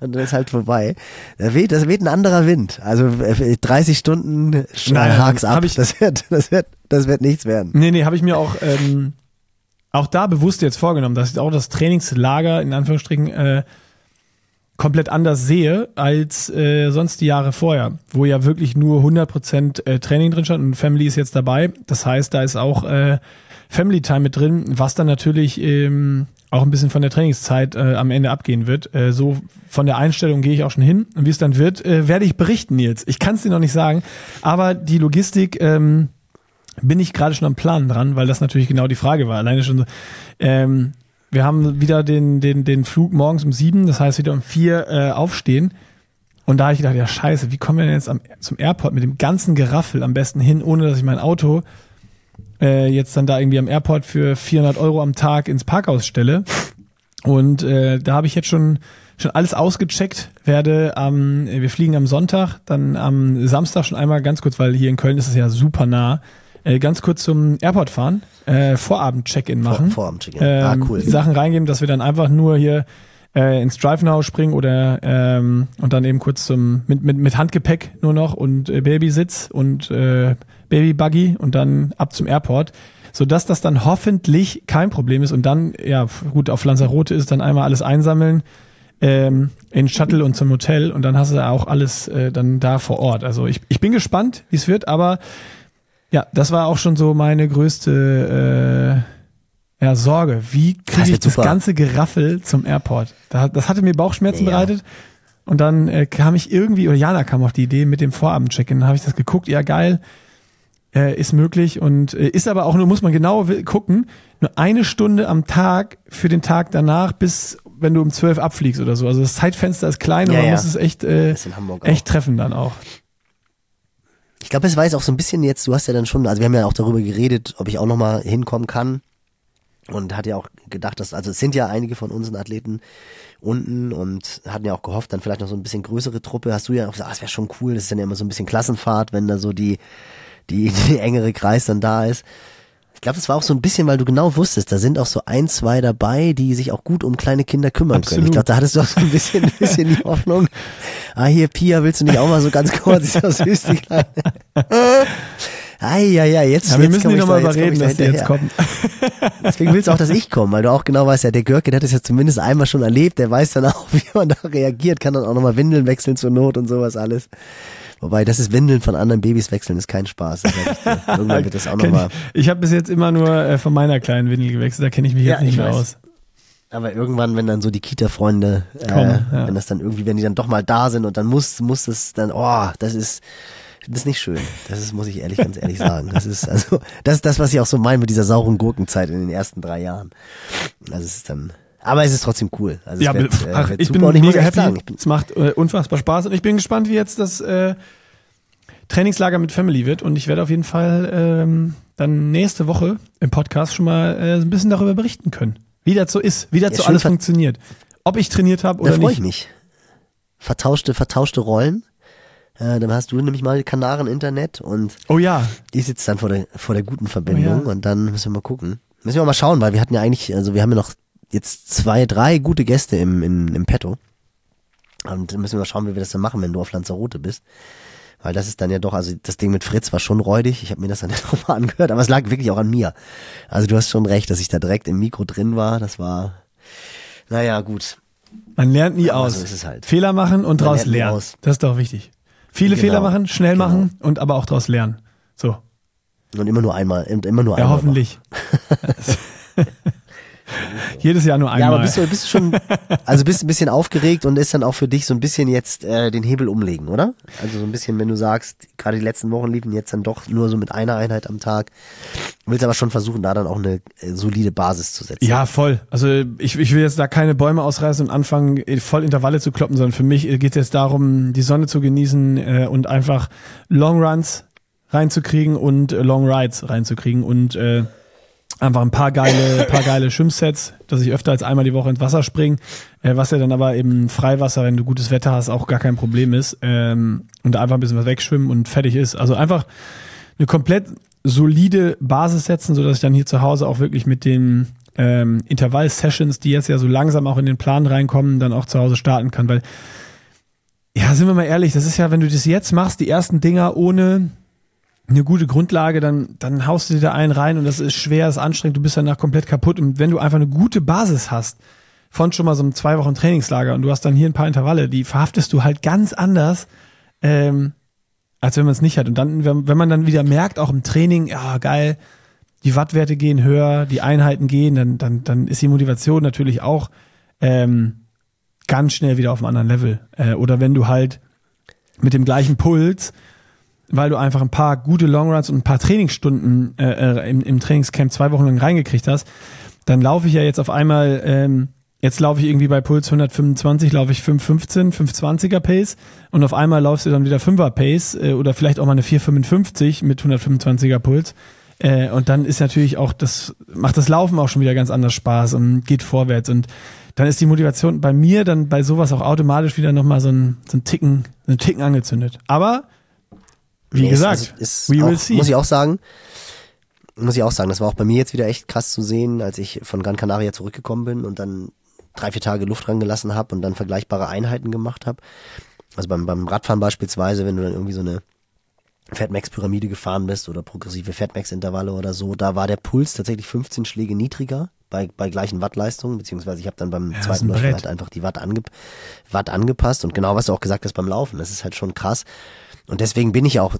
und dann ist halt vorbei. Da weht, das weht ein anderer Wind. Also äh, 30 Stunden Nein, Haks ab. ich- das wird, das wird, das wird nichts werden. Nee, nee, habe ich mir auch, ähm, auch da bewusst jetzt vorgenommen, dass ich auch das Trainingslager in Anführungsstrichen äh, komplett anders sehe als äh, sonst die Jahre vorher, wo ja wirklich nur 100% äh, Training drin stand und Family ist jetzt dabei. Das heißt, da ist auch äh, Family Time mit drin, was dann natürlich ähm, auch ein bisschen von der Trainingszeit äh, am Ende abgehen wird. Äh, so von der Einstellung gehe ich auch schon hin. Und wie es dann wird, äh, werde ich berichten jetzt. Ich kann es dir noch nicht sagen, aber die Logistik ähm, bin ich gerade schon am Plan dran, weil das natürlich genau die Frage war. Alleine schon ähm, wir haben wieder den, den, den Flug morgens um sieben, das heißt wieder um vier äh, aufstehen. Und da habe ich gedacht, ja scheiße, wie kommen wir denn jetzt am, zum Airport mit dem ganzen Geraffel am besten hin, ohne dass ich mein Auto äh, jetzt dann da irgendwie am Airport für 400 Euro am Tag ins Parkhaus stelle. Und äh, da habe ich jetzt schon schon alles ausgecheckt, werde am, wir fliegen am Sonntag, dann am Samstag schon einmal ganz kurz, weil hier in Köln ist es ja super nah, äh, ganz kurz zum Airport fahren, äh, Vorabend-Check-In machen. Vor, Vorabend ah, Ähm, cool. Die Sachen reingeben, dass wir dann einfach nur hier äh, ins Drive-Now springen oder ähm, und dann eben kurz zum mit, mit, mit Handgepäck nur noch und äh, Babysitz und äh, Babybuggy und dann ab zum Airport, sodass das dann hoffentlich kein Problem ist und dann, ja gut, auf Lanzarote ist dann einmal alles einsammeln ähm, in Shuttle und zum Hotel und dann hast du auch alles äh, dann da vor Ort. Also ich, ich bin gespannt, wie es wird, aber ja, das war auch schon so meine größte äh, ja, Sorge. Wie kriege ich das super. ganze Geraffel zum Airport? Da, das hatte mir Bauchschmerzen Ja, bereitet. Und dann äh, kam ich irgendwie, oder Jana kam auf die Idee mit dem Vorabend-Check-In. Dann habe ich das geguckt, ja geil, äh, ist möglich und äh, ist aber auch nur, muss man genau gucken, nur eine Stunde am Tag für den Tag danach, bis wenn du um zwölf abfliegst oder so. Also das Zeitfenster ist klein und Ja, man ja. muss es echt, äh, echt treffen dann auch. Ich glaube, es weiß auch so ein bisschen jetzt, du hast ja dann schon, also wir haben ja auch darüber geredet, ob ich auch nochmal hinkommen kann. Und hat ja auch gedacht, dass, also es sind ja einige von unseren Athleten unten und hatten ja auch gehofft, dann vielleicht noch so ein bisschen größere Truppe. Hast du ja auch gesagt, ah, es wäre schon cool, das ist dann ja immer so ein bisschen Klassenfahrt, wenn da so die, die, die engere Kreis dann da ist. Glaube, das war auch so ein bisschen, weil du genau wusstest, da sind auch so ein, zwei dabei, die sich auch gut um kleine Kinder kümmern Absolut. können. Ich glaube, da hattest du auch so ein bisschen, ein bisschen die Hoffnung. Ah, hier, Pia, willst du nicht auch mal so ganz kurz, ist das süß, die Kleine. Ah, ja, ja, jetzt, Ja, wir jetzt müssen die ich nochmal da- überreden, ich dass die jetzt kommen. Deswegen willst du auch, dass ich komme, weil du auch genau weißt, ja, der Görke, der hat es ja zumindest einmal schon erlebt, der weiß dann auch, wie man da reagiert, kann dann auch nochmal Windeln wechseln zur Not und sowas alles. Wobei, das ist Windeln von anderen Babys wechseln, ist kein Spaß. Irgendwann wird das auch nochmal. Ich, ich habe bis jetzt immer nur äh, von meiner kleinen Windel gewechselt, da kenne ich mich Ja, jetzt nicht ich mehr weiß. aus. Aber irgendwann, wenn dann so die Kita-Freunde, äh, ja. wenn das dann irgendwie, wenn die dann doch mal da sind und dann muss, muss das dann, oh, das ist, das ist nicht schön. Das ist, muss ich ehrlich, ganz ehrlich sagen. Das ist, also, das ist das, was ich auch so meine mit dieser sauren Gurkenzeit in den ersten drei Jahren. Also es ist dann, aber es ist trotzdem cool. Also Ja, es wird, ach, äh, ich super bin und ich muss happy. sagen, es macht äh, unfassbar Spaß und ich bin gespannt, wie jetzt das äh, Trainingslager mit Family wird und ich werde auf jeden Fall ähm, dann nächste Woche im Podcast schon mal äh, ein bisschen darüber berichten können, wie das so ist, wie das Ja, so alles funktioniert. Ob ich trainiert habe da oder freue nicht. ich mich. Vertauschte, vertauschte Rollen. Äh, dann hast du nämlich mal Kanaren Internet und Oh ja, Die sitzt dann vor der, vor der guten Verbindung Oh ja. und dann müssen wir mal gucken. Müssen wir mal schauen, weil wir hatten ja eigentlich, also wir haben ja noch jetzt zwei, drei gute Gäste im, im, im Petto. Und müssen wir mal schauen, wie wir das dann machen, wenn du auf Lanzarote bist. Weil das ist dann ja doch, also das Ding mit Fritz war schon räudig. Ich habe mir das dann ja nochmal angehört, aber es lag wirklich auch an mir. Also du hast schon recht, dass ich da direkt im Mikro drin war. Das war, naja, gut. man lernt nie Aber aus. so ist es halt. Fehler machen und Man draus lernt lernen. aus. Das ist doch wichtig. Viele Genau. Fehler machen, schnell Genau. machen und aber auch draus lernen. So, Und immer nur einmal, immer nur ja einmal. hoffentlich. Jedes Jahr nur Ja, einmal. aber bist du, bist du schon, also bist ein bisschen aufgeregt und ist dann auch für dich so ein bisschen jetzt äh, den Hebel umlegen, oder? Also so ein bisschen, wenn du sagst, gerade die letzten Wochen liefen jetzt dann doch nur so mit einer Einheit am Tag, willst aber schon versuchen, da dann auch eine äh, solide Basis zu setzen. Ja, voll. Also ich, ich will jetzt da keine Bäume ausreißen und anfangen, voll Intervalle zu kloppen, sondern für mich geht es jetzt darum, die Sonne zu genießen äh, und einfach Long Runs reinzukriegen und äh, Long Rides reinzukriegen und äh, einfach ein paar geile, paar geile Schwimmsets, dass ich öfter als einmal die Woche ins Wasser springe, äh, was ja dann aber eben Freiwasser, wenn du gutes Wetter hast, auch gar kein Problem ist. Ähm, und einfach ein bisschen was wegschwimmen und fertig ist. Also einfach eine komplett solide Basis setzen, sodass ich dann hier zu Hause auch wirklich mit den ähm, Intervall-Sessions, die jetzt ja so langsam auch in den Plan reinkommen, dann auch zu Hause starten kann, weil ja, sind wir mal ehrlich, das ist ja, wenn du das jetzt machst, die ersten Dinger ohne eine gute Grundlage, dann, dann haust du dir da einen rein und das ist schwer, ist anstrengend, du bist danach komplett kaputt. Und wenn du einfach eine gute Basis hast, von schon mal so einem zwei Wochen Trainingslager und du hast dann hier ein paar Intervalle, die verhaftest du halt ganz anders, ähm, als wenn man es nicht hat. Und dann, wenn, wenn man dann wieder merkt, auch im Training, ja, geil, die Wattwerte gehen höher, die Einheiten gehen, dann, dann, dann ist die Motivation natürlich auch ähm, ganz schnell wieder auf einem anderen Level. Äh, oder wenn du halt mit dem gleichen Puls, weil du einfach ein paar gute Longruns und ein paar Trainingsstunden äh, äh, im, im Trainingscamp zwei Wochen lang reingekriegt hast, dann laufe ich ja jetzt auf einmal, ähm, jetzt laufe ich irgendwie bei Puls 125, laufe ich 515, 520er Pace und auf einmal laufst du dann wieder 5er Pace äh, oder vielleicht auch mal eine 455 mit 125er Puls. Äh, und dann ist natürlich auch das, macht das Laufen auch schon wieder ganz anders Spaß und geht vorwärts. Und dann ist die Motivation bei mir dann bei sowas auch automatisch wieder nochmal so ein, so ein Ticken, so ein Ticken angezündet. Aber wie Nee, gesagt, ist, ist auch, muss ich auch sagen, muss ich auch sagen, das war auch bei mir jetzt wieder echt krass zu sehen, als ich von Gran Canaria zurückgekommen bin und dann drei, vier Tage Luft rangelassen habe und dann vergleichbare Einheiten gemacht habe. Also beim, beim Radfahren beispielsweise, wenn du dann irgendwie so eine Fatmax-Pyramide gefahren bist oder progressive Fatmax-Intervalle oder so, da war der Puls tatsächlich 15 Schläge niedriger bei, bei gleichen Wattleistungen, beziehungsweise ich habe dann beim Ja, zweiten ein Läufer halt einfach die Watt, ange, Watt angepasst und genau was du auch gesagt hast beim Laufen, das ist halt schon krass. Und deswegen bin ich auch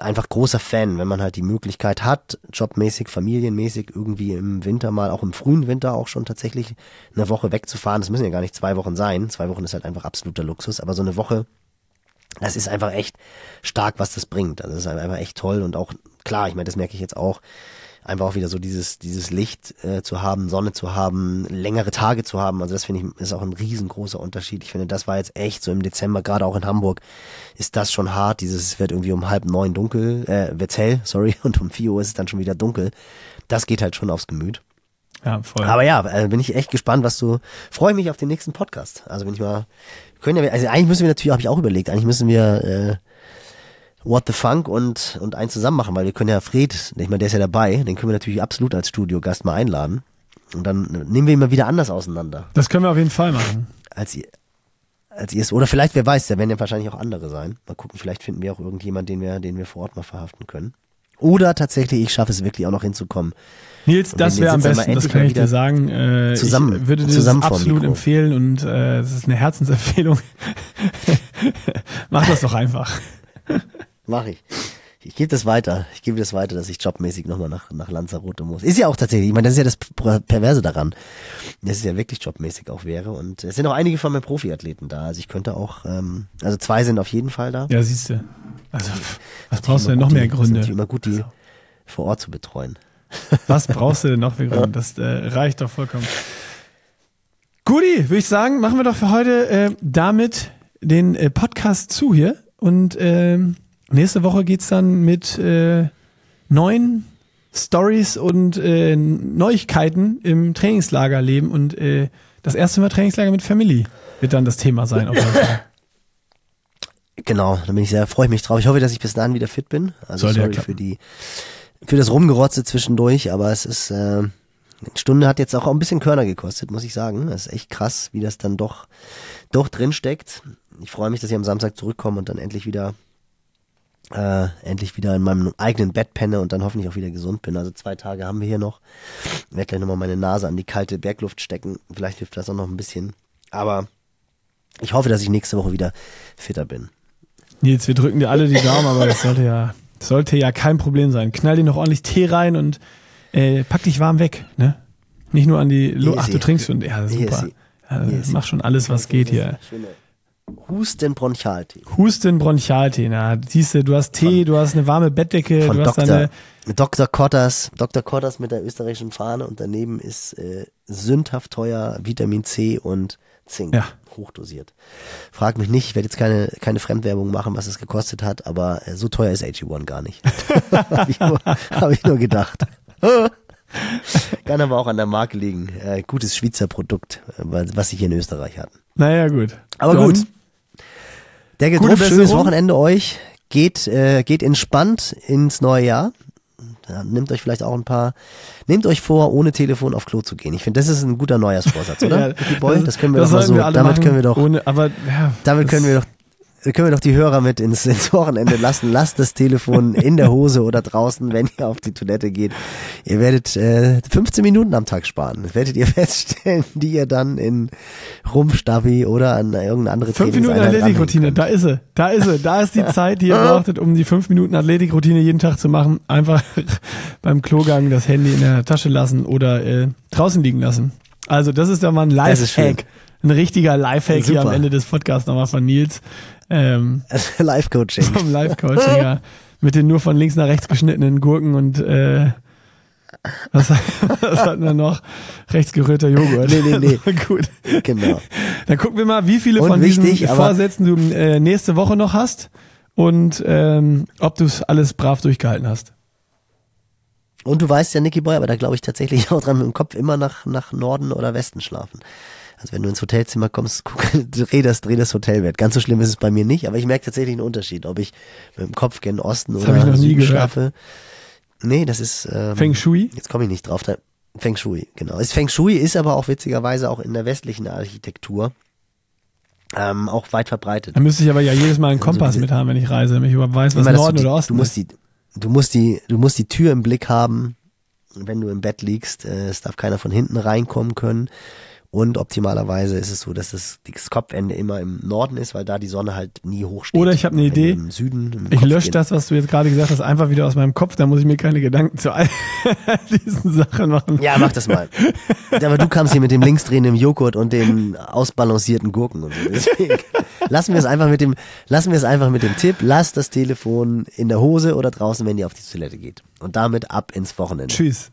einfach großer Fan, wenn man halt die Möglichkeit hat, jobmäßig, familienmäßig, irgendwie im Winter mal, auch im frühen Winter auch schon tatsächlich eine Woche wegzufahren. Das müssen ja gar nicht zwei Wochen sein. Zwei Wochen ist halt einfach absoluter Luxus, aber so eine Woche, das ist einfach echt stark, was das bringt. Also das ist einfach echt toll und auch klar, ich meine, das merke ich jetzt auch, einfach auch wieder so dieses, dieses Licht äh, zu haben, Sonne zu haben, längere Tage zu haben. Also das finde ich ist auch ein riesengroßer Unterschied. Ich finde, das war jetzt echt so im Dezember, gerade auch in Hamburg, ist das schon hart. Dieses, es wird irgendwie um halb neun dunkel, äh, wird's hell, sorry, und um vier Uhr ist es dann schon wieder dunkel. Das geht halt schon aufs Gemüt. ja, voll. Aber ja, äh, bin ich echt gespannt, was du. Freue mich auf den nächsten Podcast. Also bin ich mal. Können ja, also eigentlich müssen wir natürlich, habe ich auch überlegt, eigentlich müssen wir äh, What the Funk und, und einen zusammen machen, weil wir können ja Fred, ich meine, der ist ja dabei, den können wir natürlich absolut als Studiogast mal einladen. Und dann nehmen wir ihn mal wieder anders auseinander. Das können wir auf jeden Fall machen. Als ihr, als ihr es, oder vielleicht, wer weiß, da werden ja wahrscheinlich auch andere sein. Mal gucken, vielleicht finden wir auch irgendjemand, den wir, den wir vor Ort mal verhaften können. Oder tatsächlich, ich schaffe es wirklich auch noch hinzukommen. Nils, Und das wäre am besten, das kann ich dir sagen. Äh, zusammen- ich würde dir das zusammen vorm absolut empfehlen und äh, es ist eine Herzensempfehlung. Mach das doch einfach. Mach ich. Ich gebe das weiter. Ich gebe das weiter, dass ich jobmäßig nochmal nach, nach Lanzarote muss. Ist ja auch tatsächlich, ich meine, das ist ja das Per- Perverse daran, dass es ja wirklich jobmäßig auch wäre. Und es sind auch einige von meinen Profiathleten da. Also ich könnte auch, ähm, also zwei sind auf jeden Fall da. Ja, siehst du. Also, was brauchst du denn noch mehr die- ist Gründe? natürlich immer gut, die vor Ort zu betreuen. Was brauchst du denn noch für Gründe? Das äh, reicht doch vollkommen. Guti, würde ich sagen, machen wir doch für heute äh, damit den äh, Podcast zu hier. Und ähm, nächste Woche geht's dann mit äh, neuen Stories und äh, Neuigkeiten im Trainingslagerleben. Und äh, das erste Mal Trainingslager mit Family wird dann das Thema sein. Genau, da bin ich sehr, freue ich mich drauf. Ich hoffe, dass ich bis dahin wieder fit bin. Also Sollte ja sorry klappen. für die, für das Rumgerotze zwischendurch, aber es ist, äh, eine Stunde hat jetzt auch ein bisschen Körner gekostet, muss ich sagen. Das ist echt krass, wie das dann doch, doch drin steckt. Ich freue mich, dass ich am Samstag zurückkomme und dann endlich wieder, äh, endlich wieder in meinem eigenen Bett penne und dann hoffentlich auch wieder gesund bin. Also zwei Tage haben wir hier noch. Ich werde gleich nochmal meine Nase an die kalte Bergluft stecken. Vielleicht hilft das auch noch ein bisschen. Aber ich hoffe, dass ich nächste Woche wieder fitter bin. Nils, wir drücken dir alle die Daumen, aber das sollte ja, das sollte ja kein Problem sein. Knall dir noch ordentlich Tee rein und äh, pack dich warm weg, ne? Nicht nur an die Lu Ach, du trinkst schon. Ja, super. Ja, mach schon alles, was geht hier. Schöne Husten-Bronchialtee. Husten, Bronchialtee, na, siehst du, du hast Tee, du hast eine warme Bettdecke, Von du hast Dr. deine, Dr. Kotters, Dr. Kotters mit der österreichischen Fahne und daneben ist äh, sündhaft teuer Vitamin C und Zink. Ja. Hochdosiert. Frag mich nicht, ich werde jetzt keine, keine Fremdwerbung machen, was es gekostet hat, aber äh, so teuer ist AG1 gar nicht. Habe ich, nur- hab ich nur gedacht. Kann aber auch an der Marke liegen. Äh, gutes Schweizer Produkt, äh, was sie hier in Österreich hatten. naja, gut. Aber Dann- gut. Der Gute Gedruff, schönes. Wochenende euch. Geht, äh, geht entspannt ins neue Jahr. Ja, nehmt euch vielleicht auch ein paar, nehmt euch vor, ohne Telefon auf Klo zu gehen. Ich finde, das ist ein guter Neujahrsvorsatz, oder? Ja, Boy, das, können wir doch mal so, wir damit machen, können wir doch, Ohne, aber, ja, damit das- können wir doch, können wir doch die Hörer mit ins, ins Wochenende lassen. Lasst das Telefon in der Hose oder draußen, wenn ihr auf die Toilette geht. Ihr werdet äh, 15 Minuten am Tag sparen. Das werdet ihr feststellen, die ihr dann in Rumpfstabi oder an irgendeine andere Fünf Minuten Athletikroutine, da ist sie, da ist sie, da ist die Zeit, die ihr brauchtet, um die fünf Minuten Athletikroutine jeden Tag zu machen. Einfach beim Klogang das Handy in der Tasche lassen oder äh, draußen liegen lassen. Also das ist ja mal ein. Lifehack, ein richtiger Lifehack hier am Super. Ende des Podcasts nochmal von Nils. Ähm. Live-Coaching. vom Live-Coaching, ja. Mit den nur von links nach rechts geschnittenen Gurken und äh, was, was hatten wir noch? Rechts gerührter Joghurt. Nee, nee, nee. Gut. Genau. Dann gucken wir mal, wie viele Und von wichtig, diesen Vorsätzen du äh, nächste Woche noch hast und ähm, ob du es alles brav durchgehalten hast. Und du weißt ja, Nicky Boy, aber da glaube ich tatsächlich auch dran, mit dem Kopf immer nach, nach Norden oder Westen schlafen. Also wenn du ins Hotelzimmer kommst, guck, dreh das, dreh das Hotelbett. Ganz so schlimm ist es bei mir nicht, aber ich merke tatsächlich einen Unterschied, ob ich mit dem Kopf gen Osten Das oder Süden schlafe. Nee, das ist ähm, Feng Shui? Jetzt komme ich nicht drauf. Da, Feng Shui, genau. Ist Feng Shui ist aber auch witzigerweise auch in der westlichen Architektur ähm, auch weit verbreitet. Dann müsste ich aber ja jedes Mal einen Also Kompass diese- mit haben, wenn ich reise, damit ich überhaupt weiß, was Norden die, oder Osten du musst ist. die, du musst die, du musst die Tür im Blick haben, wenn du im Bett liegst. Äh, es darf keiner von hinten reinkommen können. Und optimalerweise ist es so, dass das, das Kopfende immer im Norden ist, weil da die Sonne halt nie hochsteht. Oder ich habe eine Idee. Im Süden. Im Ich Kopf lösche gehen- das, was du jetzt gerade gesagt hast, einfach wieder aus meinem Kopf, da muss ich mir keine Gedanken zu all diesen Sachen machen. Ja, mach das mal. Aber du kamst hier mit dem linksdrehenden Joghurt und den ausbalancierten Gurken und so. Deswegen lassen wir es einfach mit dem, lassen wir es einfach mit dem Tipp, lass das Telefon in der Hose oder draußen, wenn ihr auf die Toilette geht. Und damit ab ins Wochenende. Tschüss.